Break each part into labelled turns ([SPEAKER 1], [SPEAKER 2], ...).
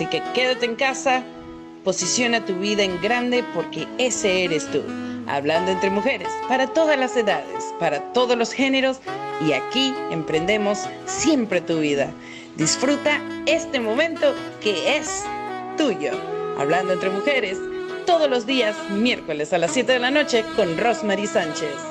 [SPEAKER 1] Así que quédate en casa, posiciona tu vida en grande porque ese eres tú. Hablando entre mujeres, para todas las edades, para todos los géneros y aquí emprendemos siempre tu vida. Disfruta este momento que es tuyo. Hablando entre mujeres, todos los días, miércoles a las 7 de la noche con Rosemary Sánchez.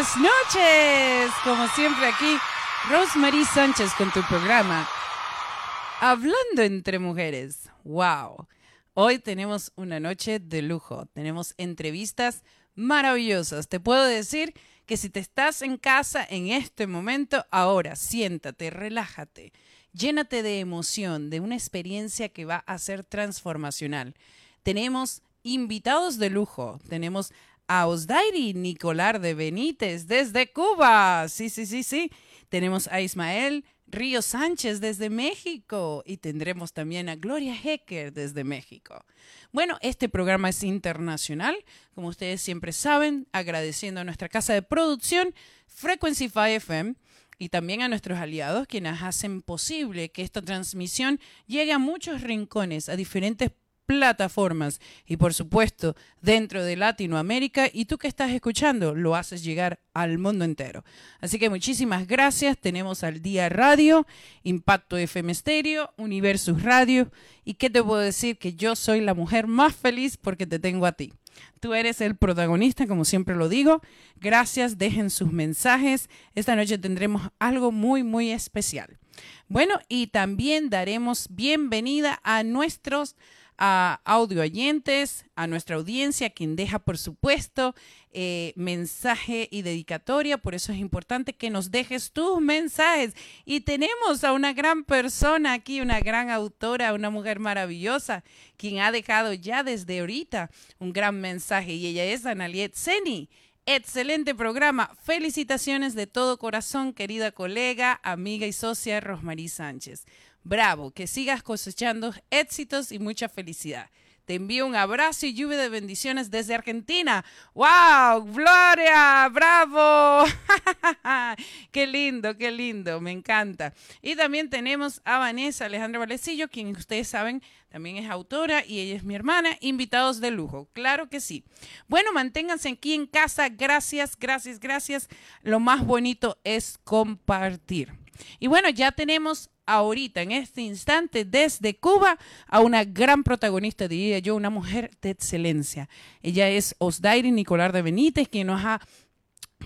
[SPEAKER 2] Buenas noches. Como siempre aquí, Rosemary Sánchez con tu programa. Hablando entre mujeres. Wow. Hoy tenemos una noche de lujo. Tenemos entrevistas maravillosas. Te puedo decir que si te estás en casa en este momento, ahora siéntate, relájate, llénate de emoción, de una experiencia que va a ser transformacional. Tenemos invitados de lujo. Tenemos a Osdairi Nicolar de Benítez desde Cuba. Sí, sí, sí, sí. Tenemos a Ismael Río Sánchez desde México y tendremos también a Gloria Hecker desde México. Bueno, este programa es internacional, como ustedes siempre saben, agradeciendo a nuestra casa de producción Frequency 5 FM y también a nuestros aliados quienes hacen posible que esta transmisión llegue a muchos rincones, a diferentes plataformas y por supuesto dentro de Latinoamérica y tú que estás escuchando lo haces llegar al mundo entero. Así que muchísimas gracias. Tenemos al Día Radio, Impacto FM Stereo, Universus Radio y qué te puedo decir que yo soy la mujer más feliz porque te tengo a ti. Tú eres el protagonista, como siempre lo digo. Gracias, dejen sus mensajes. Esta noche tendremos algo muy, muy especial. Bueno, y también daremos bienvenida a nuestros a audio oyentes, a nuestra audiencia, quien deja, por supuesto, eh, mensaje y dedicatoria. Por eso es importante que nos dejes tus mensajes. Y tenemos a una gran persona aquí, una gran autora, una mujer maravillosa, quien ha dejado ya desde ahorita un gran mensaje. Y ella es Analiet Seni. Excelente programa. Felicitaciones de todo corazón, querida colega, amiga y socia Rosmarie Sánchez. Bravo, que sigas cosechando éxitos y mucha felicidad. Te envío un abrazo y lluvia de bendiciones desde Argentina. ¡Wow! ¡Gloria! ¡Bravo! ¡Qué lindo, qué lindo! Me encanta. Y también tenemos a Vanessa Alejandra Valecillo, quien ustedes saben también es autora y ella es mi hermana. Invitados de lujo, claro que sí. Bueno, manténganse aquí en casa. Gracias, gracias, gracias. Lo más bonito es compartir. Y bueno, ya tenemos ahorita, en este instante, desde Cuba, a una gran protagonista, diría yo, una mujer de excelencia. Ella es Osdairi Nicolar de Benítez, quien nos ha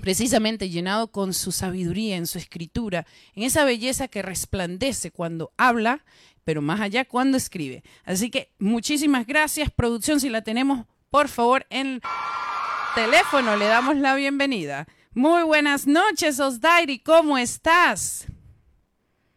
[SPEAKER 2] precisamente llenado con su sabiduría en su escritura, en esa belleza que resplandece cuando habla, pero más allá cuando escribe. Así que muchísimas gracias, producción, si la tenemos, por favor, en teléfono, le damos la bienvenida. Muy buenas noches, Osdairi, ¿cómo estás?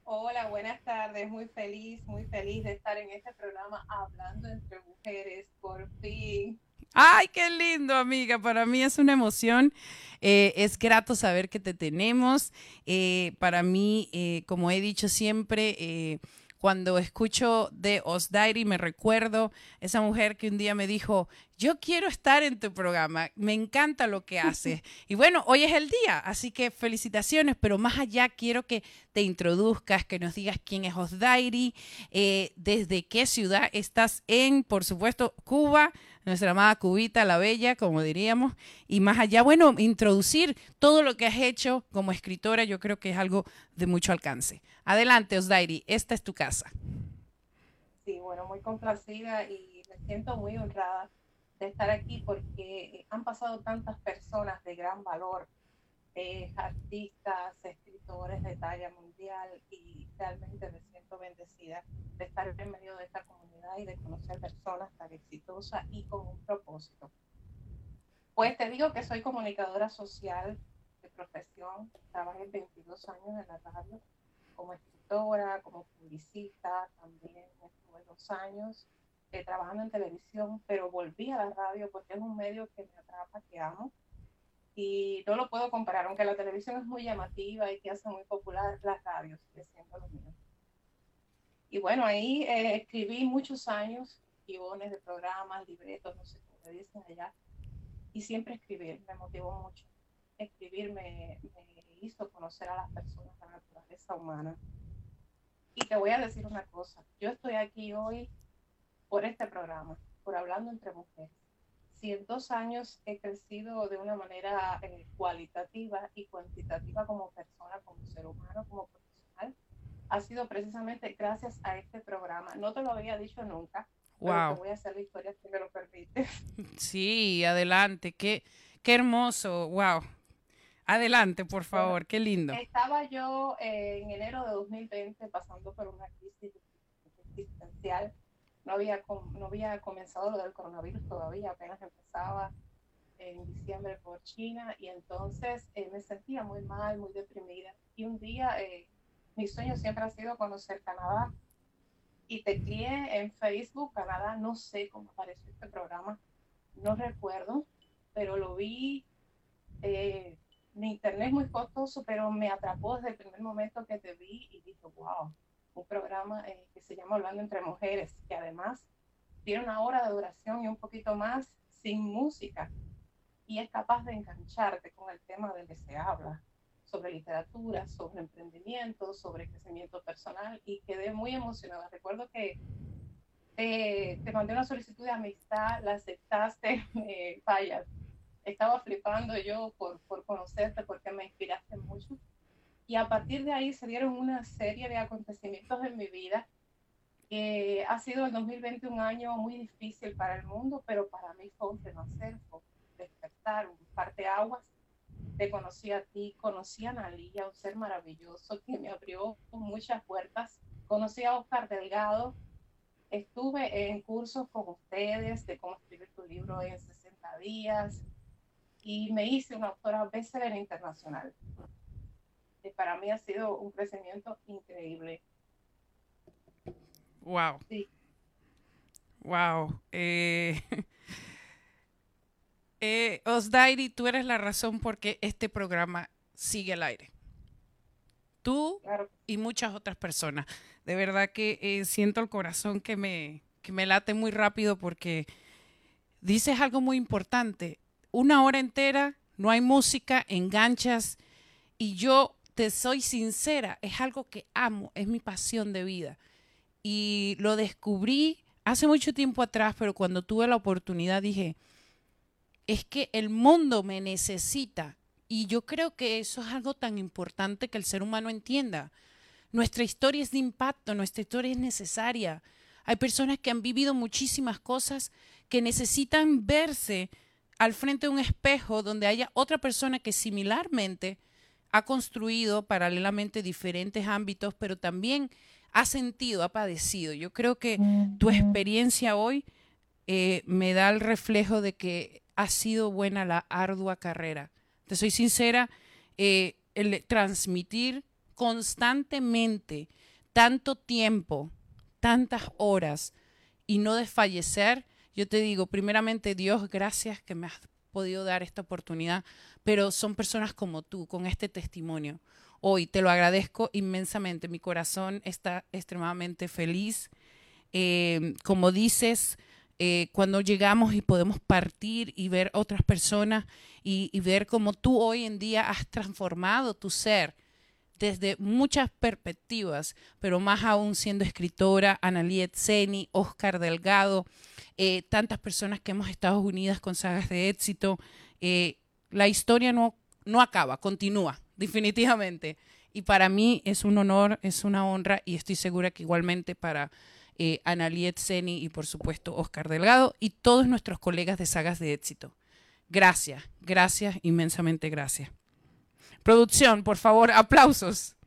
[SPEAKER 3] Hola, buenas tardes. Muy feliz, muy feliz de estar en este programa hablando entre mujeres, por fin.
[SPEAKER 2] Ay, qué lindo, amiga. Para mí es una emoción. Eh, es grato saber que te tenemos. Eh, para mí, eh, como he dicho siempre, cuando escucho de Osdairi me recuerdo esa mujer que un día me dijo, yo quiero estar en tu programa, me encanta lo que haces. y bueno, hoy es el día, así que felicitaciones, pero más allá quiero que te introduzcas, que nos digas quién es Osdairi, eh, desde qué ciudad estás en, por supuesto, Cuba, nuestra amada Cubita, la Bella, como diríamos, y más allá, bueno, introducir todo lo que has hecho como escritora, yo creo que es algo de mucho alcance. Adelante, Osdairi, esta es tu casa.
[SPEAKER 3] Sí, bueno, muy complacida y me siento muy honrada de estar aquí porque han pasado tantas personas de gran valor, eh, artistas, escritores de talla mundial y realmente me siento bendecida de estar en medio de esta comunidad y de conocer personas tan exitosas y con un propósito. Pues te digo que soy comunicadora social de profesión, trabajé 22 años en la radio como escritora, como publicista, también estuve dos años eh, trabajando en televisión, pero volví a la radio porque es un medio que me atrapa, que amo. Y no lo puedo comparar, aunque la televisión es muy llamativa y que hace muy popular, la radio sigue siendo lo mío. Y bueno, ahí eh, escribí muchos años, guiones de programas, libretos, no sé cómo le dicen allá. Y siempre escribir me motivó mucho. Escribir me, me hizo conocer a las personas, la naturaleza humana. Y te voy a decir una cosa, yo estoy aquí hoy por este programa, por Hablando entre Mujeres. Si en dos años he crecido de una manera eh, cualitativa y cuantitativa como persona, como ser humano, como profesional, ha sido precisamente gracias a este programa. No te lo había dicho nunca. Wow. te voy a hacer la historia si me lo permite.
[SPEAKER 2] Sí, adelante. Qué, qué hermoso. Wow. Adelante, por favor. qué lindo.
[SPEAKER 3] Estaba yo eh, en enero de 2020 pasando por una crisis existencial no había, no había comenzado lo del coronavirus todavía, apenas empezaba en diciembre por China y entonces eh, me sentía muy mal, muy deprimida. Y un día eh, mi sueño siempre ha sido conocer Canadá y te crié en Facebook Canadá, no sé cómo apareció este programa, no recuerdo, pero lo vi. Eh, mi internet es muy costoso, pero me atrapó desde el primer momento que te vi y dije, wow, un programa eh, que se llama Hablando entre Mujeres, que además tiene una hora de duración y un poquito más sin música. Y es capaz de engancharte con el tema del que se habla, sobre literatura, sobre emprendimiento, sobre crecimiento personal y quedé muy emocionada. Recuerdo que te, te mandé una solicitud de amistad, la aceptaste, eh, vaya, estaba flipando yo por, por conocerte porque me inspiraste mucho y a partir de ahí se dieron una serie de acontecimientos en mi vida. que ha sido el 2020 un año muy difícil para el mundo, pero para mí fue un renacer, fue despertar, un parteaguas. Te conocí a ti, conocí a Analia, un ser maravilloso que me abrió muchas puertas. Conocí a Oscar Delgado, estuve en cursos con ustedes de cómo escribir tu libro en 60 días y me hice una autora bestseller internacional. Para mí ha sido un crecimiento increíble.
[SPEAKER 2] Wow. Sí. Wow. Eh, eh, Osdairi, tú eres la razón por qué este programa sigue al aire. Tú y muchas otras personas. De verdad que eh, siento el corazón que me, que me late muy rápido porque dices algo muy importante. Una hora entera, no hay música, enganchas y yo te soy sincera, es algo que amo, es mi pasión de vida. Y lo descubrí hace mucho tiempo atrás, pero cuando tuve la oportunidad dije, es que el mundo me necesita. Y yo creo que eso es algo tan importante que el ser humano entienda. Nuestra historia es de impacto, nuestra historia es necesaria. Hay personas que han vivido muchísimas cosas que necesitan verse al frente de un espejo donde haya otra persona que similarmente ha construido paralelamente diferentes ámbitos, pero también ha sentido, ha padecido. Yo creo que tu experiencia hoy eh, me da el reflejo de que ha sido buena la ardua carrera. Te soy sincera, eh, el transmitir constantemente tanto tiempo, tantas horas y no desfallecer, yo te digo, primeramente Dios, gracias que me has podido dar esta oportunidad, pero son personas como tú, con este testimonio. Hoy te lo agradezco inmensamente, mi corazón está extremadamente feliz. Eh, como dices, eh, cuando llegamos y podemos partir y ver otras personas y, y, ver cómo tú hoy en día has transformado tu ser desde muchas perspectivas, pero más aún siendo escritora, Analiet Seni, Oscar Delgado, eh, tantas personas que hemos estado unidas con sagas de éxito. Eh, la historia no, no acaba, continúa, definitivamente. Y para mí es un honor, es una honra y estoy segura que igualmente para eh, Analiet Seni y por supuesto Oscar Delgado y todos nuestros colegas de sagas de éxito. Gracias, gracias, inmensamente gracias. Producción, por favor, aplausos.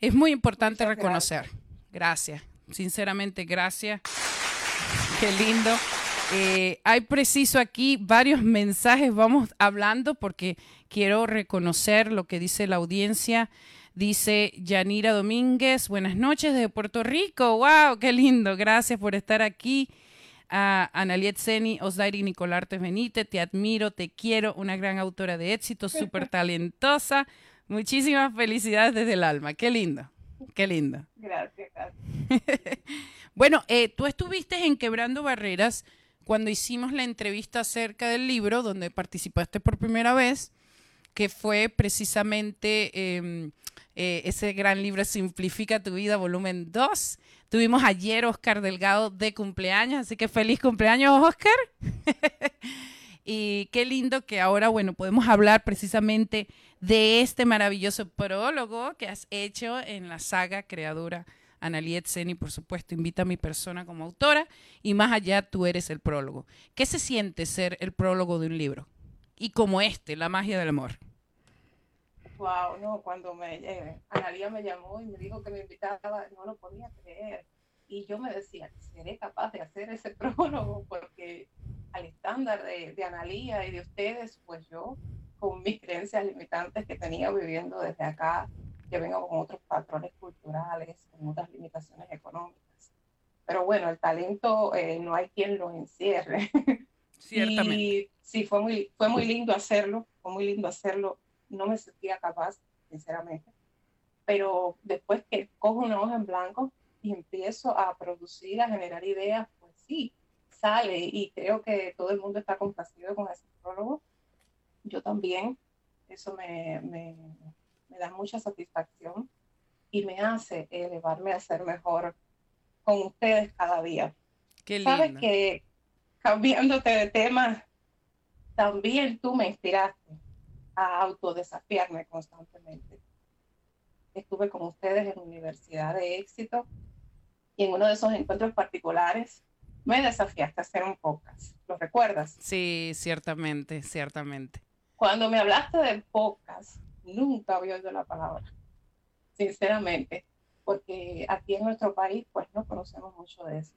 [SPEAKER 2] Es muy importante reconocer. Gracias. Sinceramente, gracias. Qué lindo. Eh, hay preciso aquí varios mensajes, vamos hablando porque quiero reconocer lo que dice la audiencia. Dice Yanira Domínguez, buenas noches desde Puerto Rico. ¡Wow! ¡Qué lindo! Gracias por estar aquí. A Analiet Seni, Osdairi Nicolarte Benítez, te admiro, te quiero, una gran autora de éxito, súper talentosa. Muchísimas felicidades desde el alma. Qué lindo, qué lindo.
[SPEAKER 3] Gracias.
[SPEAKER 2] bueno, eh, tú estuviste en Quebrando Barreras cuando hicimos la entrevista acerca del libro, donde participaste por primera vez, que fue precisamente em, eh, ese gran libro Simplifica tu vida, volumen 2. Tuvimos ayer Oscar Delgado de cumpleaños, así que feliz cumpleaños, Oscar. y qué lindo que ahora, bueno, podemos hablar precisamente de este maravilloso prólogo que has hecho en la saga creadora Analiet Seni, por supuesto, invita a mi persona como autora y más allá tú eres el prólogo. ¿Qué se siente ser el prólogo de un libro? Y como este, La magia del amor.
[SPEAKER 3] Wow, no, cuando me, eh, Analia me llamó y me dijo que me invitaba, no lo podía creer. Y yo me decía, ¿seré capaz de hacer ese prólogo? Porque al estándar de, de Analia y de ustedes, pues yo, con mis creencias limitantes que tenía viviendo desde acá, que vengo con otros patrones culturales, con otras limitaciones económicas. Pero bueno, el talento eh, no hay quien lo encierre.
[SPEAKER 2] Ciertamente.
[SPEAKER 3] Y sí, fue muy, fue muy lindo hacerlo, fue muy lindo hacerlo no me sentía capaz, sinceramente. Pero después que cojo una hoja en blanco y empiezo a producir, a generar ideas, pues sí, sale y creo que todo el mundo está complacido con ese prólogo. Yo también, eso me, me, me da mucha satisfacción y me hace elevarme a ser mejor con ustedes cada día.
[SPEAKER 2] Qué lindo.
[SPEAKER 3] Sabes que cambiándote de tema, también tú me inspiraste a autodesafiarme constantemente. Estuve con ustedes en Universidad de Éxito y en uno de esos encuentros particulares me desafiaste a hacer un podcast. ¿Lo recuerdas?
[SPEAKER 2] Sí, ciertamente, ciertamente.
[SPEAKER 3] Cuando me hablaste de podcast, nunca había oído la palabra, sinceramente, porque aquí en nuestro país pues no conocemos mucho de eso.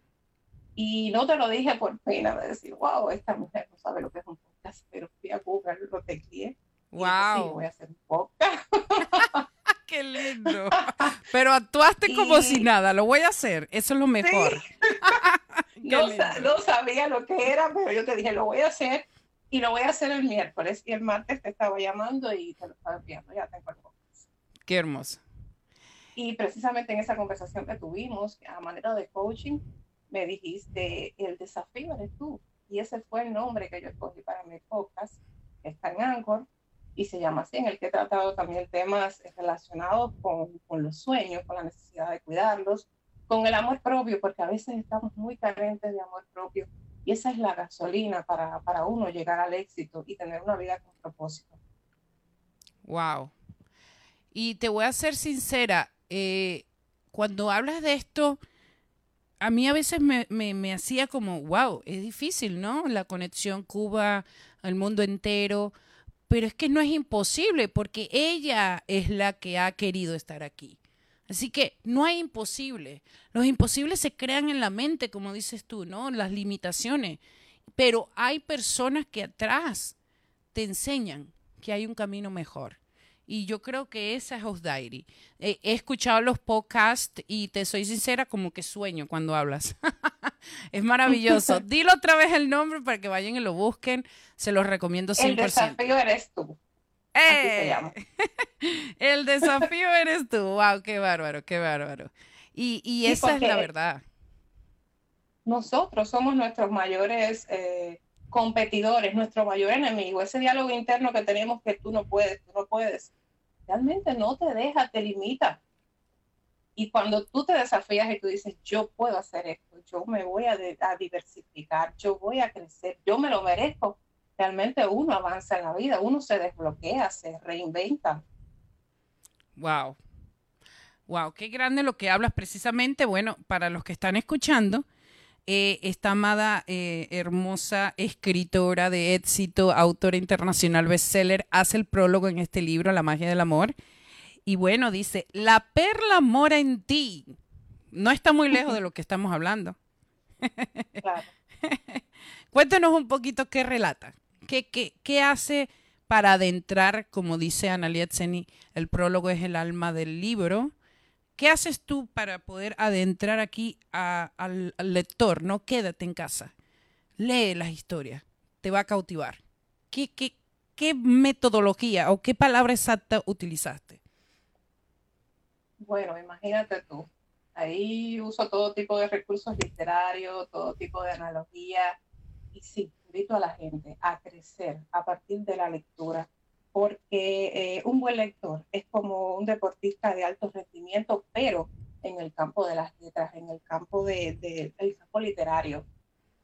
[SPEAKER 3] Y no te lo dije por pena de decir, wow, esta mujer no sabe lo que es un podcast, pero fui a Google, lo tecleé.
[SPEAKER 2] Wow.
[SPEAKER 3] Y sí, voy a hacer un podcast.
[SPEAKER 2] Qué lindo. Pero actuaste como si nada, lo voy a hacer, eso es lo mejor.
[SPEAKER 3] no, no, sabía lo que era, pero yo te dije, lo voy a hacer y lo voy a hacer el miércoles. Y el martes te estaba llamando y te lo estaba enviando, ya tengo el podcast.
[SPEAKER 2] Qué hermoso.
[SPEAKER 3] Y precisamente en esa conversación que tuvimos, a manera de coaching, me dijiste, el desafío eres tú. Y ese fue el nombre que yo escogí para mi podcast, está en Anchor, y se llama así, en el que he tratado también temas relacionados con, los sueños, con la necesidad de cuidarlos, con el amor propio, porque a veces estamos muy carentes de amor propio, y esa es la gasolina para, para uno llegar al éxito y tener una vida con propósito.
[SPEAKER 2] Wow. Y te voy a ser sincera, eh, cuando hablas de esto, a mí a veces me, me, hacía como, wow, es difícil, ¿no? La conexión Cuba al mundo entero, pero es que no es imposible porque ella es la que ha querido estar aquí. Así que no hay imposible. Los imposibles se crean en la mente, como dices tú, ¿no? Las limitaciones. Pero hay personas que atrás te enseñan que hay un camino mejor. Y yo creo que esa es House Diary. he escuchado los podcasts y te soy sincera, como que sueño cuando hablas. es maravilloso. Dilo otra vez el nombre para que vayan y lo busquen. Se los recomiendo 100%. El
[SPEAKER 3] desafío eres tú. Llama.
[SPEAKER 2] el desafío eres tú. Wow, qué bárbaro, qué bárbaro. Y, y esa es la verdad.
[SPEAKER 3] Nosotros somos nuestros mayores eh, competidores, nuestro mayor enemigo. Ese diálogo interno que tenemos que tú no puedes, tú no puedes realmente no te deja, te limita. Y cuando tú te desafías y tú dices, yo puedo hacer esto, yo me voy a, diversificar, yo voy a crecer, yo me lo merezco, realmente uno avanza en la vida, uno se desbloquea, se reinventa.
[SPEAKER 2] Wow. Wow, qué grande lo que hablas precisamente. Bueno, para los que están escuchando, eh, esta amada, eh, hermosa escritora de éxito, autora internacional bestseller, hace el prólogo en este libro, La magia del amor. Y bueno, dice, la perla mora en ti. No está muy lejos de lo que estamos hablando. Claro. Cuéntanos un poquito qué relata, qué, qué, qué hace para adentrar, como dice Analia Tseni, el prólogo es el alma del libro, ¿Qué haces tú para poder adentrar aquí al, lector? No quédate en casa. Lee las historias. Te va a cautivar. ¿Qué, metodología o qué palabra exacta utilizaste?
[SPEAKER 3] Bueno, imagínate tú. Ahí uso todo tipo de recursos literarios, todo tipo de analogía. Y sí, invito a la gente a crecer a partir de la lectura porque eh, un buen lector es como un deportista de alto rendimiento, pero en el campo de las letras, en el campo de, del campo literario.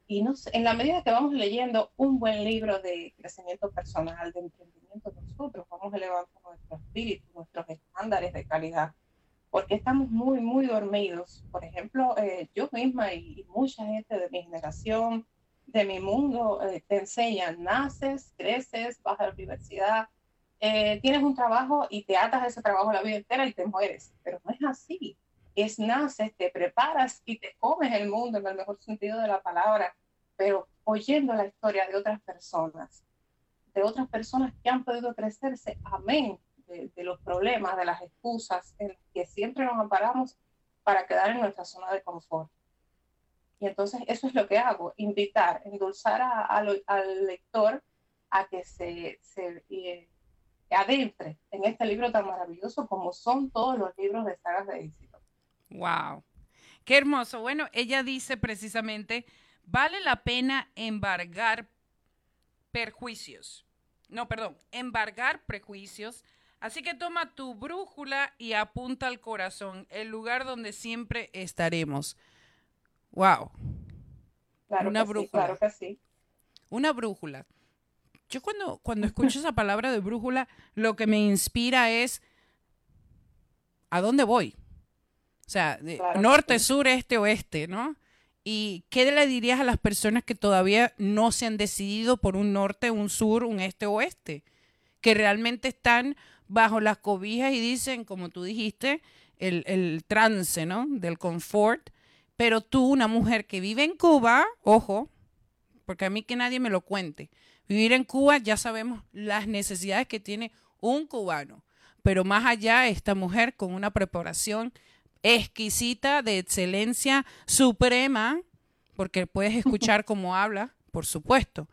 [SPEAKER 3] Y no en la medida que vamos leyendo un buen libro de crecimiento personal, de emprendimiento, nosotros vamos elevando nuestro espíritu, nuestros estándares de calidad, porque estamos muy, muy dormidos. Por ejemplo, eh, yo misma y, mucha gente de mi generación, de mi mundo, eh, te enseñan, naces, creces, vas a la universidad, eh, tienes un trabajo y te atas a ese trabajo la vida entera y te mueres. Pero no es así. Es naces, te preparas y te comes el mundo en el mejor sentido de la palabra, pero oyendo la historia de otras personas, de otras personas que han podido crecerse, amén, de, de los problemas, de las excusas en las que siempre nos amparamos para quedar en nuestra zona de confort. Y entonces eso es lo que hago, invitar, endulzar al lector a que se, se eh, adentre en este libro tan maravilloso como son todos los libros de sagas de éxito.
[SPEAKER 2] Wow. Qué hermoso. Bueno, ella dice precisamente, vale la pena embargar perjuicios. No, perdón, embargar prejuicios. Así que toma tu brújula y apunta al corazón, el lugar donde siempre estaremos. Wow.
[SPEAKER 3] Claro Una brújula. claro que sí.
[SPEAKER 2] Una brújula yo cuando, cuando escucho esa palabra de brújula, lo que me inspira es ¿a dónde voy? O sea, norte, sur, este, oeste, ¿no? ¿Y qué le dirías a las personas que todavía no se han decidido por un norte, un sur, un este, oeste? Que realmente están bajo las cobijas y dicen, como tú dijiste, el, el trance, ¿no? Del confort. Pero tú, una mujer que vive en Cuba, ojo, porque a mí que nadie me lo cuente, vivir en Cuba ya sabemos las necesidades que tiene un cubano. Pero más allá, esta mujer con una preparación exquisita, de excelencia suprema, porque puedes escuchar cómo habla, por supuesto.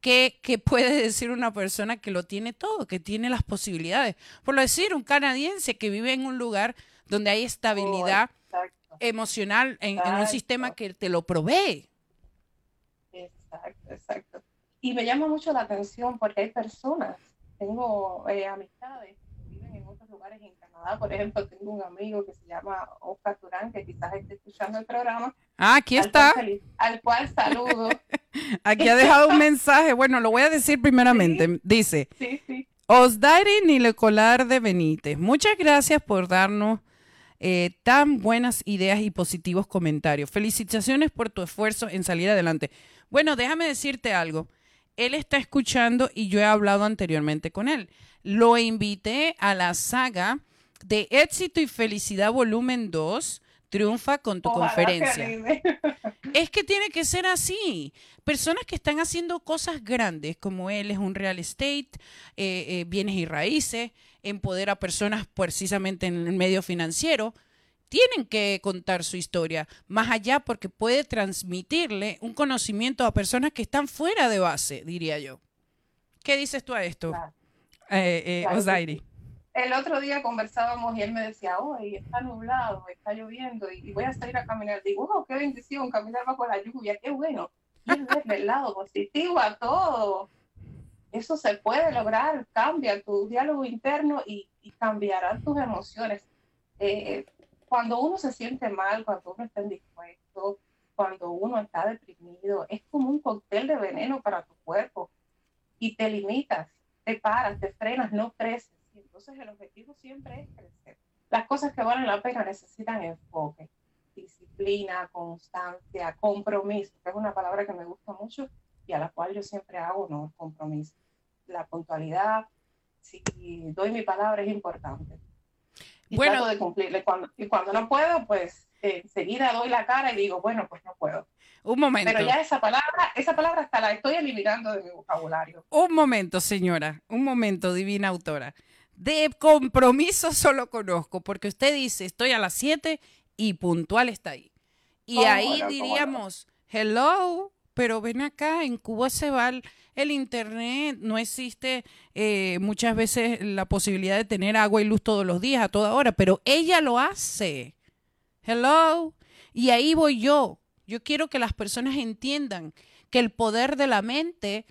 [SPEAKER 2] ¿Qué, puede decir una persona que lo tiene todo, que tiene las posibilidades? Por lo decir, un canadiense que vive en un lugar donde hay estabilidad emocional, en, un sistema que te lo provee.
[SPEAKER 3] Exacto, exacto. Y me llama mucho la atención porque hay personas, tengo eh, amistades que viven en otros lugares en Canadá. Por ejemplo, tengo un amigo que se llama Oscar Turán, que quizás esté escuchando el programa.
[SPEAKER 2] Ah, aquí está.
[SPEAKER 3] Al cual, saludo.
[SPEAKER 2] aquí ha dejado un mensaje. Bueno, lo voy a decir primeramente. Dice, sí, sí. Osdari Nilecolar de Benítez, muchas gracias por darnos eh, tan buenas ideas y positivos comentarios. Felicitaciones por tu esfuerzo en salir adelante. Bueno, déjame decirte algo él está escuchando y yo he hablado anteriormente con él. Lo invité a la saga de Éxito y Felicidad Volumen 2, Triunfa con tu conferencia. es que tiene que ser así. Personas que están haciendo cosas grandes, como él es un real estate, eh, eh, bienes y raíces, empodera a personas precisamente en el medio financiero tienen que contar su historia más allá porque puede transmitirle un conocimiento a personas que están fuera de base, diría yo. ¿Qué dices tú a esto, eh, eh
[SPEAKER 3] El otro día conversábamos y él me decía, hoy está nublado, está lloviendo y voy a salir a caminar. Digo, oh, qué bendición caminar bajo la lluvia, qué bueno. Y el lado positivo a todo. Eso se puede lograr, cambia tu diálogo interno y, y cambiarán tus emociones. Eh, cuando uno se siente mal, cuando uno está indispuesto, cuando uno está deprimido, es como un cóctel de veneno para tu cuerpo y te limitas, te paras, te frenas, no creces. Y entonces el objetivo siempre es crecer. Las cosas que valen la pena necesitan enfoque, disciplina, constancia, compromiso, que es una palabra que me gusta mucho y a la cual yo siempre hago no compromiso. La puntualidad, si doy mi palabra es importante y bueno, trato de cumplirle. Cuando, y cuando no puedo, pues enseguida doy la cara y digo, bueno, pues no puedo.
[SPEAKER 2] Un momento.
[SPEAKER 3] Pero ya esa palabra, esa palabra hasta la estoy eliminando de mi vocabulario.
[SPEAKER 2] Un momento, señora, un momento, divina autora. De compromiso solo conozco, porque usted dice, estoy a las 7 y puntual está ahí. Y ahí diríamos, hello, pero ven acá, en Cuba se va el, internet, no existe eh, muchas veces la posibilidad de tener agua y luz todos los días, a toda hora, pero ella lo hace. Hello. Y ahí voy yo. Yo quiero que las personas entiendan que el poder de la mente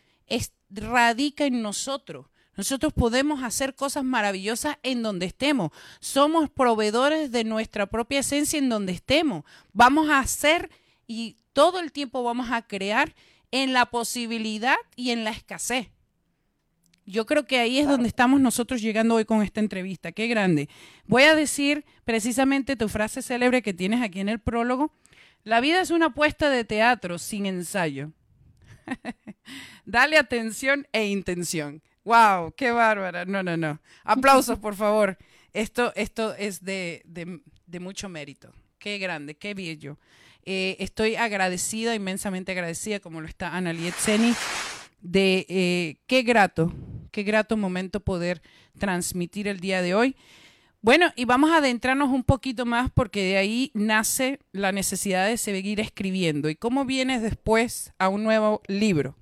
[SPEAKER 2] radica en nosotros. Nosotros podemos hacer cosas maravillosas en donde estemos. Somos proveedores de nuestra propia esencia en donde estemos. Vamos a hacer y todo el tiempo vamos a crear en la posibilidad y en la escasez. Yo creo que ahí es donde estamos nosotros llegando hoy con esta entrevista. Qué grande. Voy a decir precisamente tu frase célebre que tienes aquí en el prólogo. La vida es una apuesta de teatro sin ensayo. Dale atención e intención. ¡Wow! ¡Qué bárbara! No, no, no. Aplausos, por favor. Esto, esto es de, de mucho mérito. Qué grande, qué bello. Eh, estoy agradecida, inmensamente agradecida, como lo está Analiet Seni, de eh, qué grato, qué grato momento poder transmitir el día de hoy. Bueno, y vamos a adentrarnos un poquito más porque de ahí nace la necesidad de seguir escribiendo. ¿Y cómo vienes después a un nuevo libro?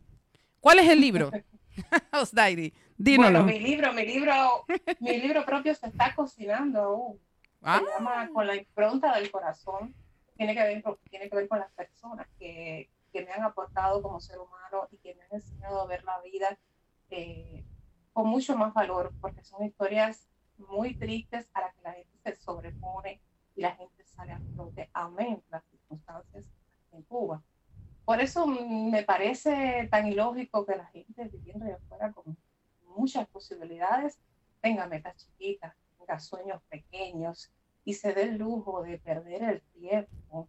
[SPEAKER 2] ¿Cuál es el libro? Osdairi, dínoslo.
[SPEAKER 3] Bueno, mi libro, mi libro, mi libro propio se está cocinando aún. Se llama ah. Con la impronta del corazón tiene que ver, tiene que ver con las personas que, que, me han aportado como ser humano y que me han enseñado a ver la vida eh, con mucho más valor, porque son historias muy tristes a las que la gente se sobrepone y la gente sale a flote, aumenta las circunstancias en Cuba. Por eso me parece tan ilógico que la gente viviendo de afuera con muchas posibilidades tenga metas chiquitas, tenga sueños pequeños, y se dé el lujo de perder el tiempo.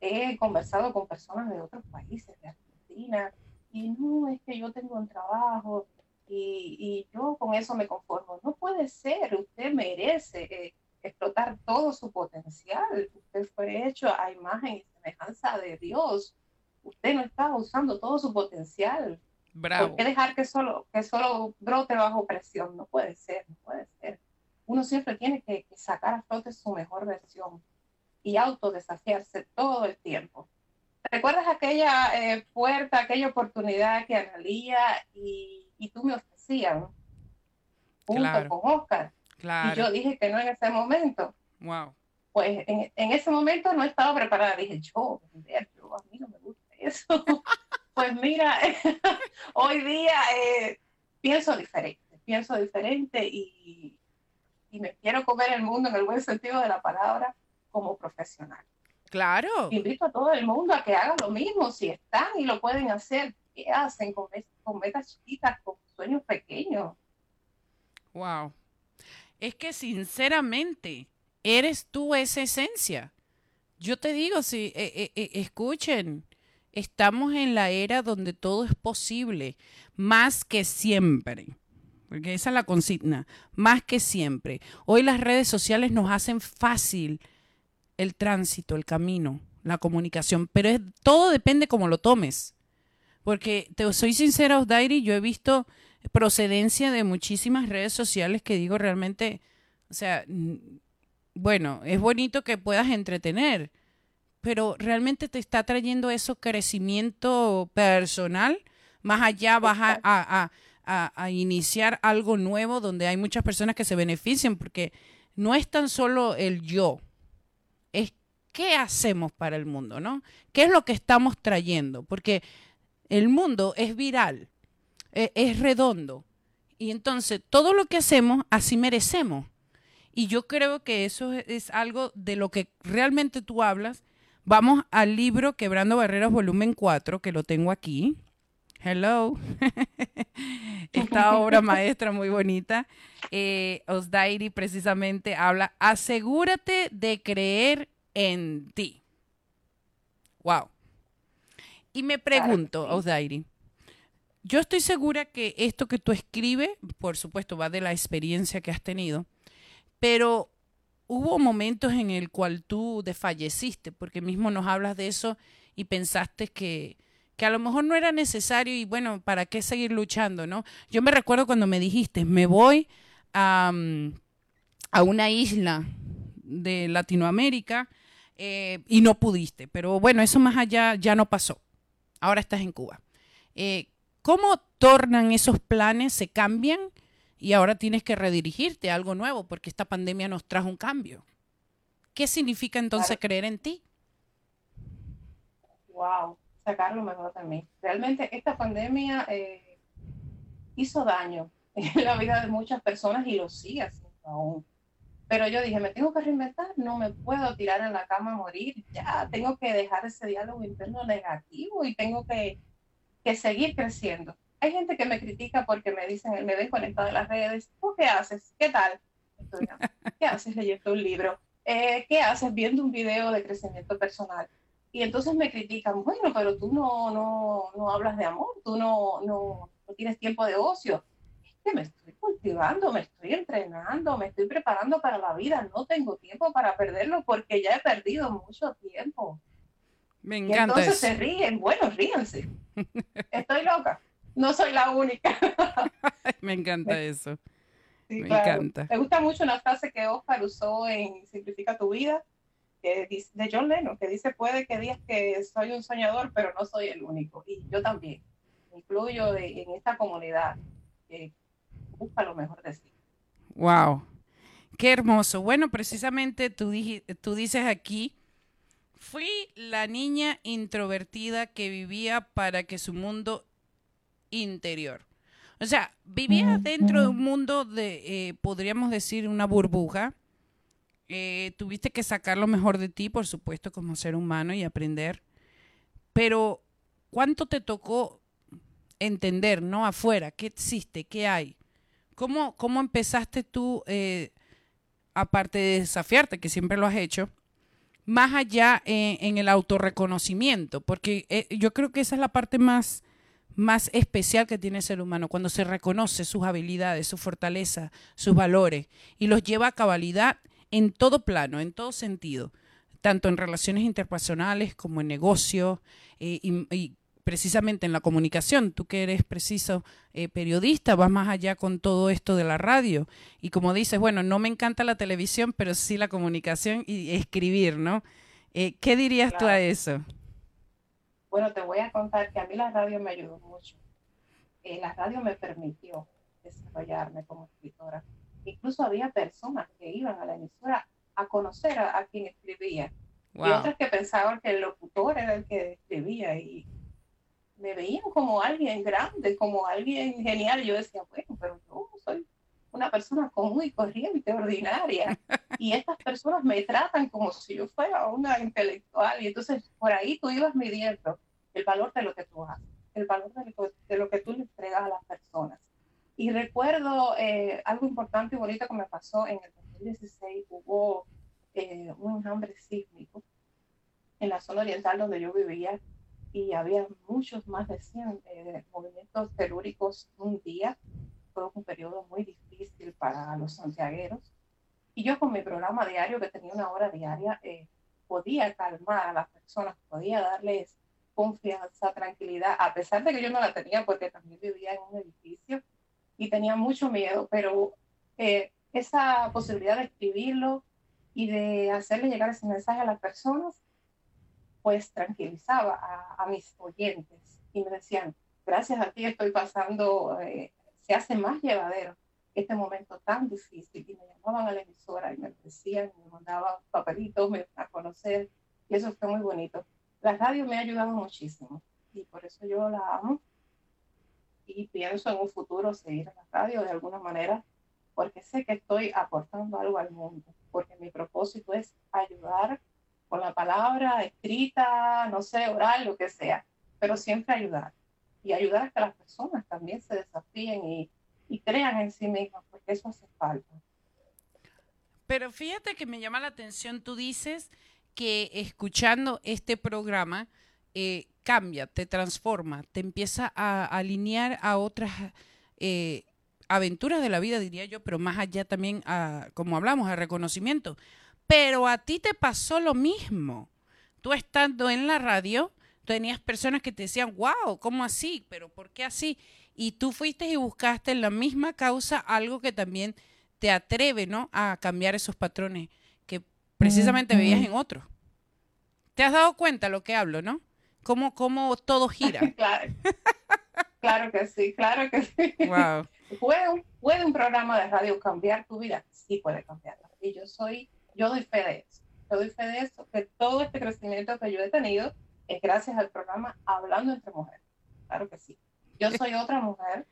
[SPEAKER 3] He conversado con personas de otros países, de Argentina, y no, es que yo tengo un trabajo y, y yo con eso me conformo. No puede ser, usted merece eh, explotar todo su potencial. Usted fue hecho a imagen y semejanza de Dios. Usted no está usando todo su potencial.
[SPEAKER 2] Bravo.
[SPEAKER 3] ¿Por qué dejar que solo, que solo brote bajo presión? No puede ser, no puede ser. Uno siempre tiene que, sacar a flote su mejor versión y autodesafiarse todo el tiempo. ¿Recuerdas aquella eh, puerta, aquella oportunidad que Analía y, y tú me ofrecían junto con Oscar? Y yo dije que no en ese momento.
[SPEAKER 2] Wow.
[SPEAKER 3] Pues en, en ese momento no estaba preparada. Dije, yo, yo, a mí no me gusta eso. pues mira, hoy día eh, pienso diferente, pienso diferente y, y me quiero comer el mundo en el buen sentido de la palabra como profesional.
[SPEAKER 2] Claro.
[SPEAKER 3] Invito a todo el mundo a que hagan lo mismo, si están y lo pueden hacer, ¿qué hacen con, con metas chiquitas, con sueños pequeños?
[SPEAKER 2] Wow es que sinceramente eres tú esa esencia. Yo te digo, si eh, eh, eh, escuchen, estamos en la era donde todo es posible, más que siempre. Porque esa es la consigna, más que siempre. Hoy las redes sociales nos hacen fácil el tránsito, el camino, la comunicación, pero es, todo depende cómo lo tomes. Porque te soy sincera, Osdairi, yo he visto procedencia de muchísimas redes sociales que digo realmente, o sea, bueno, es bonito que puedas entretener, pero realmente te está trayendo eso crecimiento personal, más allá vas a, a, a, a, iniciar algo nuevo donde hay muchas personas que se benefician, porque no es tan solo el yo, es qué hacemos para el mundo, ¿no? ¿Qué es lo que estamos trayendo? Porque el mundo es viral e, es redondo. Y entonces todo lo que hacemos, así merecemos. Y yo creo que eso es, algo de lo que realmente tú hablas. Vamos al libro Quebrando Barreras, volumen 4, que lo tengo aquí. Hello. Esta obra maestra muy bonita. Eh, Osdairi precisamente habla, asegúrate de creer en ti. Wow. Y me pregunto, Osdairi, yo estoy segura que esto que tú escribes, por supuesto, va de la experiencia que has tenido, pero hubo momentos en el cual tú desfalleciste, porque mismo nos hablas de eso y pensaste que, que a lo mejor no era necesario y bueno, ¿para qué seguir luchando, no? Yo me recuerdo cuando me dijiste, me voy a, a una isla de Latinoamérica eh, y no pudiste, pero bueno, eso más allá ya no pasó. Ahora estás en Cuba. Eh, ¿Cómo tornan esos planes? ¿Se cambian? Y ahora tienes que redirigirte a algo nuevo porque esta pandemia nos trajo un cambio. ¿Qué significa entonces creer en ti?
[SPEAKER 3] Wow, sacar lo mejor de mí. Realmente esta pandemia eh, hizo daño en la vida de muchas personas y lo sigue haciendo aún. Pero yo dije, me tengo que reinventar, no me puedo tirar en la cama a morir, ya tengo que dejar ese diálogo interno negativo y tengo que que seguir creciendo. Hay gente que me critica porque me dicen, me ven conectado en las redes, ¿tú qué haces? ¿Qué tal? ¿Qué haces leyendo un libro? Eh, ¿Qué haces viendo un video de crecimiento personal? Y entonces me critican, bueno, pero tú no, no, no hablas de amor, tú no, no, no tienes tiempo de ocio. Es que me estoy cultivando, me estoy entrenando, me estoy preparando para la vida, no tengo tiempo para perderlo porque ya he perdido mucho tiempo.
[SPEAKER 2] Me encanta.
[SPEAKER 3] entonces se ríen, bueno, ríense. Estoy loca, no soy la única.
[SPEAKER 2] Me encanta eso. Me encanta.
[SPEAKER 3] Me gusta mucho una frase que Oscar usó en Simplifica tu vida, que de John Lennon, que dice, puede que digas que soy un soñador, pero no soy el único. Y yo también, incluyo en esta comunidad que busca lo mejor de sí.
[SPEAKER 2] Wow, qué hermoso. Bueno, precisamente tú, tú dices aquí Fui la niña introvertida que vivía para que su mundo interior. O sea, vivía dentro de un mundo de, eh, podríamos decir, una burbuja. Eh, tuviste que sacar lo mejor de ti, por supuesto, como ser humano y aprender. Pero, ¿cuánto te tocó entender, no? Afuera, ¿qué existe? ¿Qué hay? ¿Cómo, cómo empezaste tú, eh, aparte de desafiarte, que siempre lo has hecho, más allá eh, en el autorreconocimiento, porque yo creo que esa es la parte más, más especial que tiene el ser humano, cuando se reconoce sus habilidades, su fortaleza, sus valores y los lleva a cabalidad en todo plano, en todo sentido, tanto en relaciones interpersonales como en negocio eh, y, precisamente en la comunicación. Tú que eres preciso eh, periodista, vas más allá con todo esto de la radio. Y como dices, bueno, no me encanta la televisión, pero sí la comunicación y escribir, ¿no? Eh, ¿Qué dirías tú a eso?
[SPEAKER 3] Bueno, te voy a contar que a mí la radio me ayudó mucho. la radio me permitió desarrollarme como escritora Incluso había personas que iban a la emisora a conocer a, quien escribía. Y otras que pensaban que el locutor era el que escribía y me veían como alguien grande, como alguien genial. Yo decía, bueno, pero yo soy una persona común y corriente, ordinaria. Y estas personas me tratan como si yo fuera una intelectual. Y entonces por ahí tú ibas midiendo el valor de lo que tú haces, el valor de lo, de lo que tú le entregas a las personas. Y recuerdo eh, algo importante y bonito que me pasó en el 2016. Hubo eh, un enjambre sísmico en la zona oriental donde yo vivía y había muchos más de 100 eh, movimientos telúricos un día. Fue un periodo muy difícil para los santiagueros. Y yo con mi programa diario, que tenía una hora diaria, podía calmar a las personas, podía darles confianza, tranquilidad, a pesar de que yo no la tenía porque también vivía en un edificio y tenía mucho miedo, pero eh, esa posibilidad de escribirlo y de hacerle llegar ese mensaje a las personas, pues tranquilizaba a, mis oyentes y me decían, gracias a ti estoy pasando, eh, se hace más llevadero este momento tan difícil. Y me llamaban a la emisora y me decían, me mandaban papelitos a conocer y eso fue muy bonito. La radio me ha ayudado muchísimo y por eso yo la amo y pienso en un futuro seguir en la radio de alguna manera, porque sé que estoy aportando algo al mundo, porque mi propósito es ayudar con la palabra escrita, no sé, oral, lo que sea, pero siempre ayudar. Y ayudar a que las personas también se desafíen y, y crean en sí mismas, porque eso hace falta.
[SPEAKER 2] Pero fíjate que me llama la atención, tú dices que escuchando este programa, eh, cambia, te transforma, te empieza a, alinear a otras eh, aventuras de la vida, diría yo, pero más allá también, a, como hablamos, a reconocimiento. Pero a ti te pasó lo mismo. Tú estando en la radio, tenías personas que te decían, wow, ¿cómo así? ¿Pero por qué así? Y tú fuiste y buscaste en la misma causa algo que también te atreve, ¿no? A cambiar esos patrones que precisamente veías en otros. ¿Te has dado cuenta lo que hablo, no? Cómo, cómo todo gira.
[SPEAKER 3] claro. claro que sí, claro que sí. Wow. ¿Puede, un, ¿Puede un programa de radio cambiar tu vida? Sí puede cambiarla. Y yo soy, yo doy fe de eso. Yo doy fe de eso, que todo este crecimiento que yo he tenido es gracias al programa Hablando entre Mujeres. Claro que sí. Yo soy otra mujer,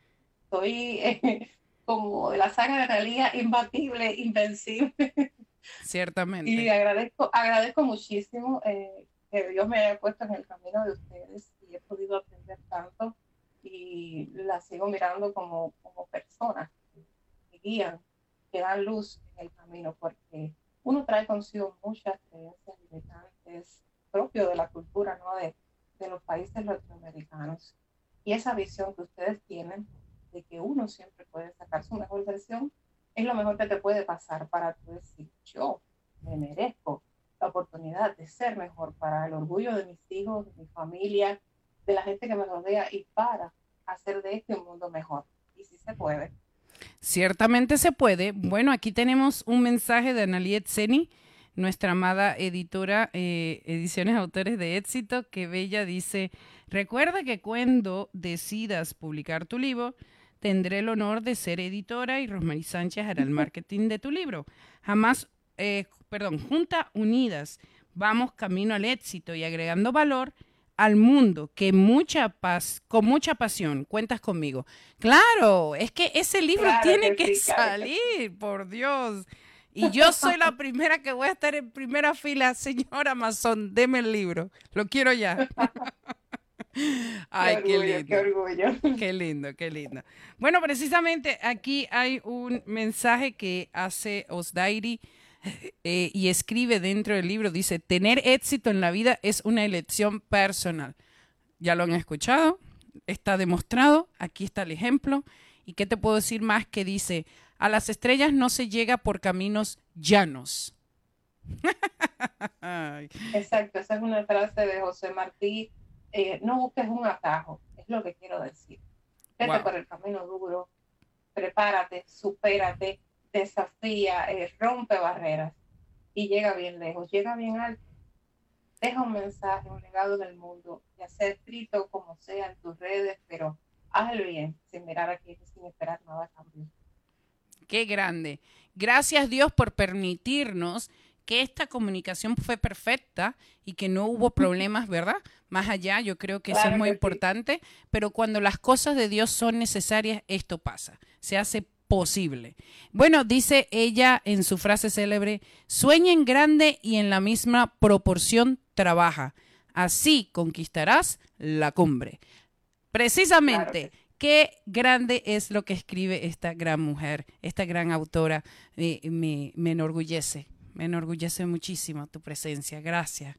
[SPEAKER 3] soy eh, como de la saga de realidad imbatible, invencible.
[SPEAKER 2] Ciertamente.
[SPEAKER 3] Y agradezco, agradezco muchísimo eh, que Dios me haya puesto en el camino de ustedes y he podido aprender tanto y la sigo mirando como, como personas que guían, que dan luz en el camino, porque uno trae consigo muchas creencias limitantes propio de la cultura ¿no? de, de los países latinoamericanos. Y esa visión que ustedes tienen de que uno siempre puede sacar su mejor versión, es lo mejor que te puede pasar para tú decir, yo me merezco la oportunidad de ser mejor para el orgullo de mis hijos, de mi familia, de la gente que me rodea y para hacer de este un mundo mejor. Y si se puede.
[SPEAKER 2] Ciertamente se puede. Bueno, aquí tenemos un mensaje de Analiet Seni, nuestra amada editora, eh, Ediciones Autores de Éxito, que Bella dice, recuerda que cuando decidas publicar tu libro, tendré el honor de ser editora y Rosmarie Sánchez hará el marketing de tu libro. Jamás eh, perdón, Junta Unidas, vamos camino al éxito y agregando valor al mundo que mucha paz, con mucha pasión, cuentas conmigo. Claro, es que ese libro tiene que, salir, por Dios. Y yo soy la primera que voy a estar en primera fila, señor Amazon, deme el libro, lo quiero ya. Ay, qué, lindo. Qué orgullo. Qué lindo, qué lindo. Bueno, precisamente aquí hay un mensaje que hace Osdairi eh, y escribe dentro del libro, dice, tener éxito en la vida es una elección personal. Ya lo han escuchado, está demostrado, aquí está el ejemplo. ¿Y qué te puedo decir más que dice, a las estrellas no se llega por caminos llanos.
[SPEAKER 3] Exacto, esa es una frase de José Martí. Eh, no busques un atajo, es lo que quiero decir. Vete por el camino duro, prepárate, supérate, desafía, eh, rompe barreras y llega bien lejos, llega bien alto. Deja un mensaje, un legado en el mundo, ya sea escrito como sea en tus redes, pero hazlo bien, sin mirar aquí, sin esperar nada cambio.
[SPEAKER 2] Qué grande. Gracias Dios por permitirnos que esta comunicación fue perfecta y que no hubo problemas, ¿verdad? Más allá, yo creo que eso es muy importante, pero cuando las cosas de Dios son necesarias, esto pasa, se hace posible. Bueno, dice ella en su frase célebre, sueña en grande y en la misma proporción trabaja. Así conquistarás la cumbre. Precisamente, qué grande es lo que escribe esta gran mujer, esta gran autora. me, me enorgullece, me enorgullece muchísimo tu presencia. Gracias.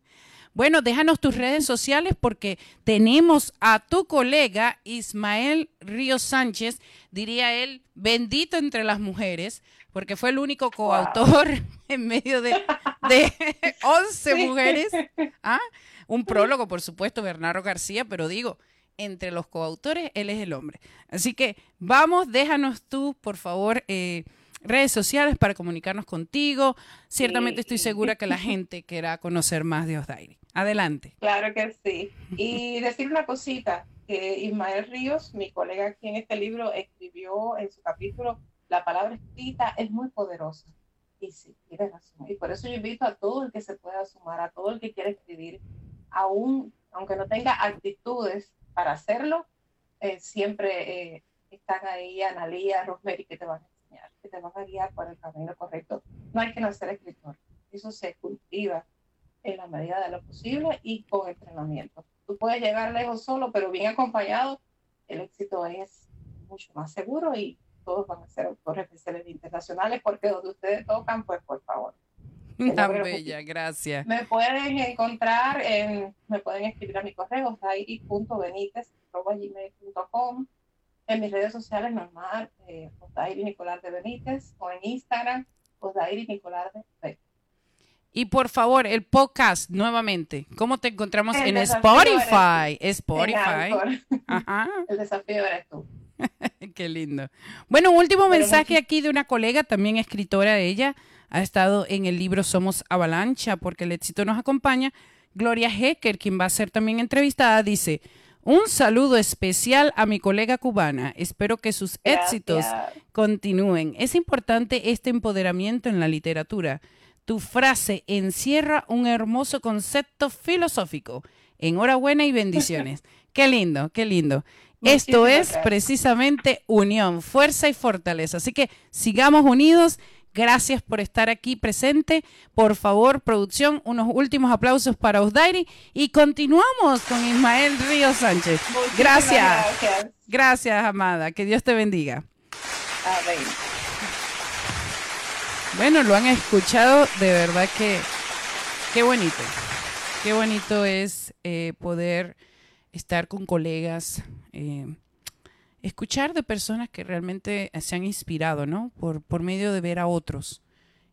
[SPEAKER 2] Bueno, déjanos tus redes sociales porque tenemos a tu colega Ismael Río Sánchez, diría él, bendito entre las mujeres, porque fue el único coautor en medio de, de 11 mujeres. ¿Ah? Un prólogo, por supuesto, Bernardo García, pero digo, entre los coautores, él es el hombre. Así que vamos, déjanos tú, por favor. Eh, redes sociales para comunicarnos contigo. Ciertamente estoy segura que la gente querrá conocer más de Osdairi. Adelante.
[SPEAKER 3] Claro que sí. Y decir una cosita, que Ismael Ríos, mi colega aquí en este libro, escribió en su capítulo, la palabra escrita es muy poderosa. Y sí, tiene razón. Y por eso yo invito a todo el que se pueda sumar, a todo el que quiera escribir, aún, aunque no tenga actitudes para hacerlo, eh, siempre eh, están ahí Analía, Rosemary, que te van a enseñar, que te van a guiar por el camino correcto. No hay que nacer escritor. Eso se cultiva en la medida de lo posible y con entrenamiento. Tú puedes llegar lejos solo, pero bien acompañado, el éxito es mucho más seguro y todos van a ser autores especiales internacionales porque donde ustedes tocan, pues por favor.
[SPEAKER 2] Una bella, gracias.
[SPEAKER 3] Me pueden encontrar, en, me pueden escribir a mi correo, gmail.com en mis redes sociales normal, eh, Nicolás de Benítez, o en Instagram, Osairi Nicolás de Benítez.
[SPEAKER 2] Y por favor, el podcast nuevamente. ¿Cómo te encontramos en Spotify? Spotify.
[SPEAKER 3] Ajá. El desafío eres tú.
[SPEAKER 2] Qué lindo. Bueno, último mensaje aquí de una colega, también escritora ella. Ha estado en el libro Somos Avalancha, porque el éxito nos acompaña. Gloria Hecker, quien va a ser también entrevistada, dice, un saludo especial a mi colega cubana. Espero que sus éxitos continúen. Es importante este empoderamiento en la literatura tu frase encierra un hermoso concepto filosófico. Enhorabuena y bendiciones. qué lindo, qué lindo. Esto es precisamente unión, fuerza y fortaleza. Así que sigamos unidos. Gracias por estar aquí presente. Por favor, producción, unos últimos aplausos para Osdairi y continuamos con Ismael Río Sánchez. Gracias. gracias. Gracias, amada. Que Dios te bendiga. Amén. Bueno, lo han escuchado, de verdad que qué bonito. Qué bonito es eh, poder estar con colegas, eh, escuchar de personas que realmente se han inspirado, ¿no? Por, por medio de ver a otros.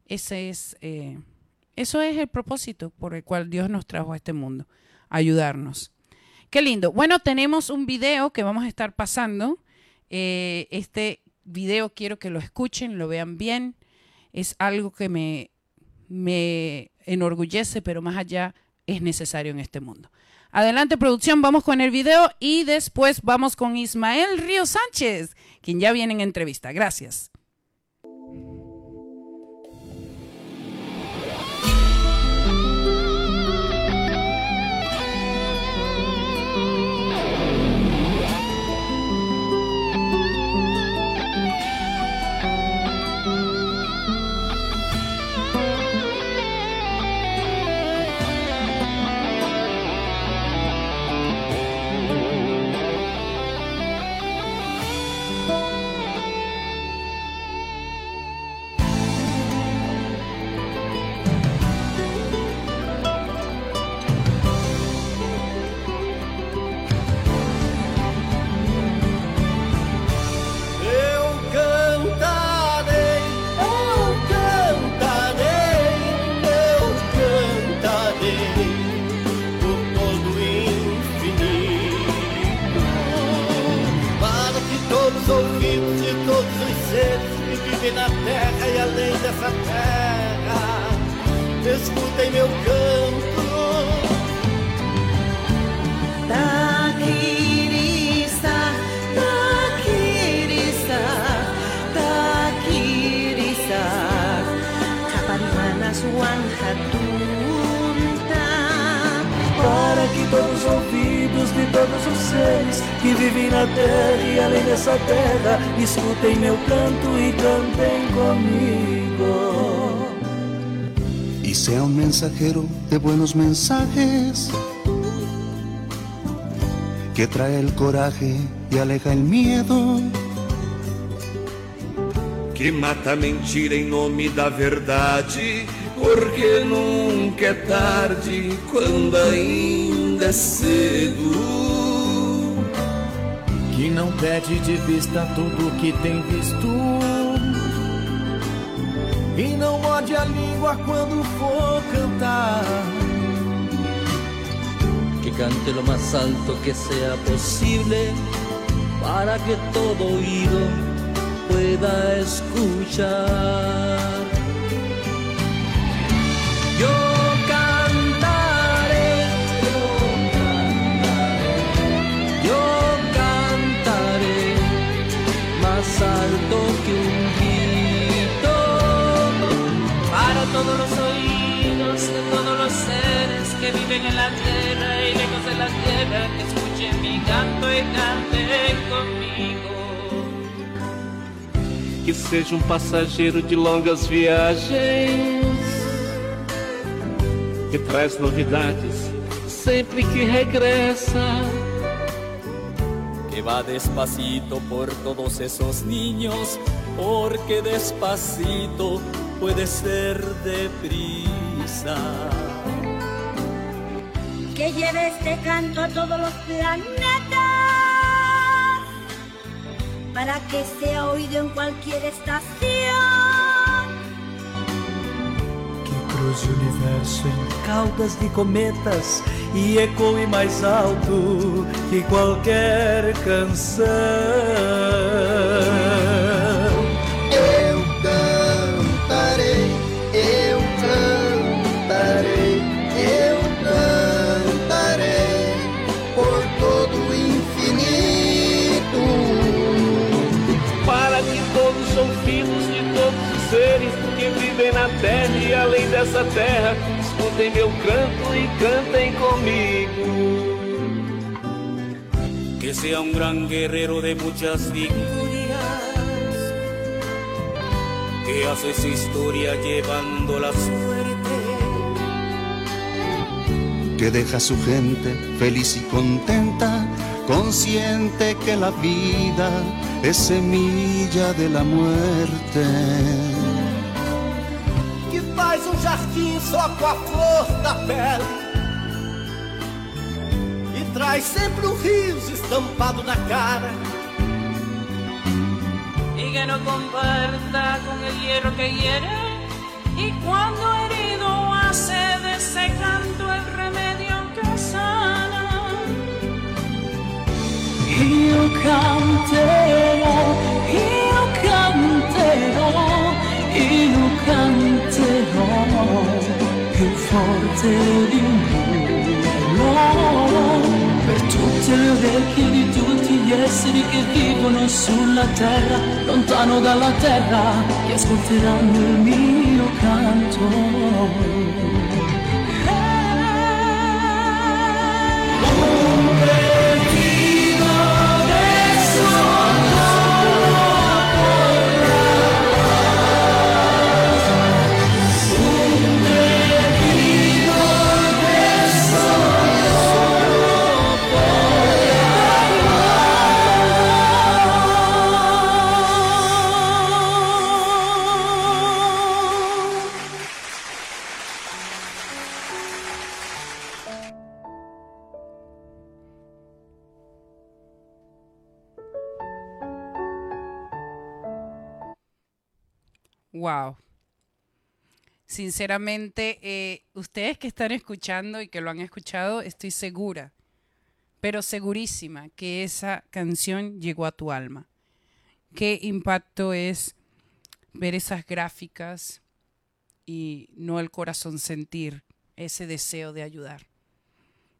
[SPEAKER 2] Ese es, eh, eso es el propósito por el cual Dios nos trajo a este mundo, ayudarnos. Qué lindo. Bueno, tenemos un video que vamos a estar pasando. este video quiero que lo escuchen, lo vean bien es algo que me, me enorgullece, pero más allá es necesario en este mundo. Adelante producción, vamos con el video y después vamos con Ismael Río Sánchez, quien ya viene en entrevista. Gracias.
[SPEAKER 4] Buenos mensajes que trae el coraje y aleja el miedo.
[SPEAKER 5] que mata a mentira em nome da verdade, porque nunca é tarde quando ainda é cedo.
[SPEAKER 6] Que não perde de vista tudo que tem visto. E não morde a língua quando for cantar.
[SPEAKER 7] Cante lo más alto que sea posible para que todo oído pueda escuchar. Que viven en la tierra y lejos de la tierra que escuchen mi canto y canten conmigo.
[SPEAKER 5] Que seja um passageiro de longas viagens, que traz novidades sempre que regressa.
[SPEAKER 7] que va despacito por todos esos niños, porque despacito puede ser deprisa.
[SPEAKER 8] Que lleve este canto a todos los planetas para que sea oído en cualquier estación.
[SPEAKER 6] Que cruze o universo em caudas de cometas e ecoe mais alto que qualquer canção.
[SPEAKER 5] Dessa terra, meu canto e cantem comigo.
[SPEAKER 7] Que sea un gran guerrero de muchas victorias, que hace su historia llevando la suerte.
[SPEAKER 4] que deja a su gente feliz y contenta, consciente que la vida es semilla de la muerte.
[SPEAKER 5] Um jardim só com a flor da pele. E traz sempre um riso estampado na cara.
[SPEAKER 2] y que no comparta con el hierro que hiere y cuando herido hace de ese canto el remedio que sana. Io canterò, io canterò più forte di urlo per tutte le orecchie di tutti gli esseri che vivono sulla terra, lontano dalla terra, che ascolteranno il mio canto. Wow. Sinceramente, eh, ustedes que están escuchando y que lo han escuchado, estoy segura, pero segurísima que esa canción llegó a tu alma. Qué impacto es ver esas gráficas y no el corazón sentir ese deseo de ayudar.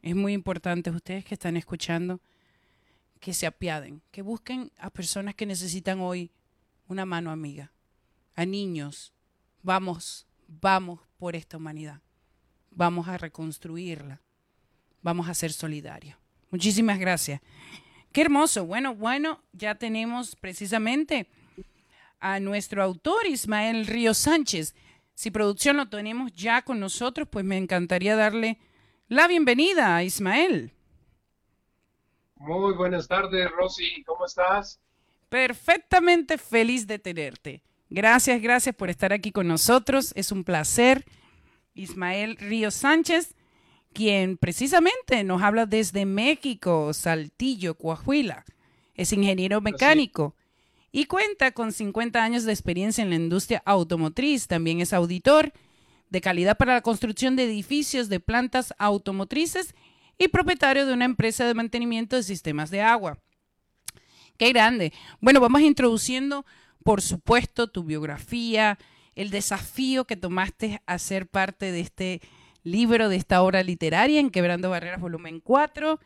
[SPEAKER 2] Es muy importante, ustedes que están escuchando, que se apiaden, que busquen a personas que necesitan hoy una mano amiga, a niños. Vamos, vamos por esta humanidad. Vamos a reconstruirla. Vamos a ser solidarios. Muchísimas gracias. Qué hermoso. Bueno, bueno, ya tenemos precisamente a nuestro autor, Ismael Río Sánchez. Si producción lo tenemos ya con nosotros, pues me encantaría darle la bienvenida a Ismael.
[SPEAKER 9] Muy buenas tardes, Rosy. ¿Cómo estás?
[SPEAKER 2] Perfectamente feliz de tenerte. Gracias, gracias por estar aquí con nosotros. Es un placer. Ismael Río Sánchez, quien precisamente nos habla desde México, Saltillo, Coahuila. Es ingeniero mecánico y cuenta con 50 años de experiencia en la industria automotriz. También es auditor de calidad para la construcción de edificios de plantas automotrices y propietario de una empresa de mantenimiento de sistemas de agua. Qué grande. Bueno, vamos introduciendo, por supuesto, tu biografía, el desafío que tomaste a ser parte de este libro, de esta obra literaria en Quebrando Barreras, volumen 4,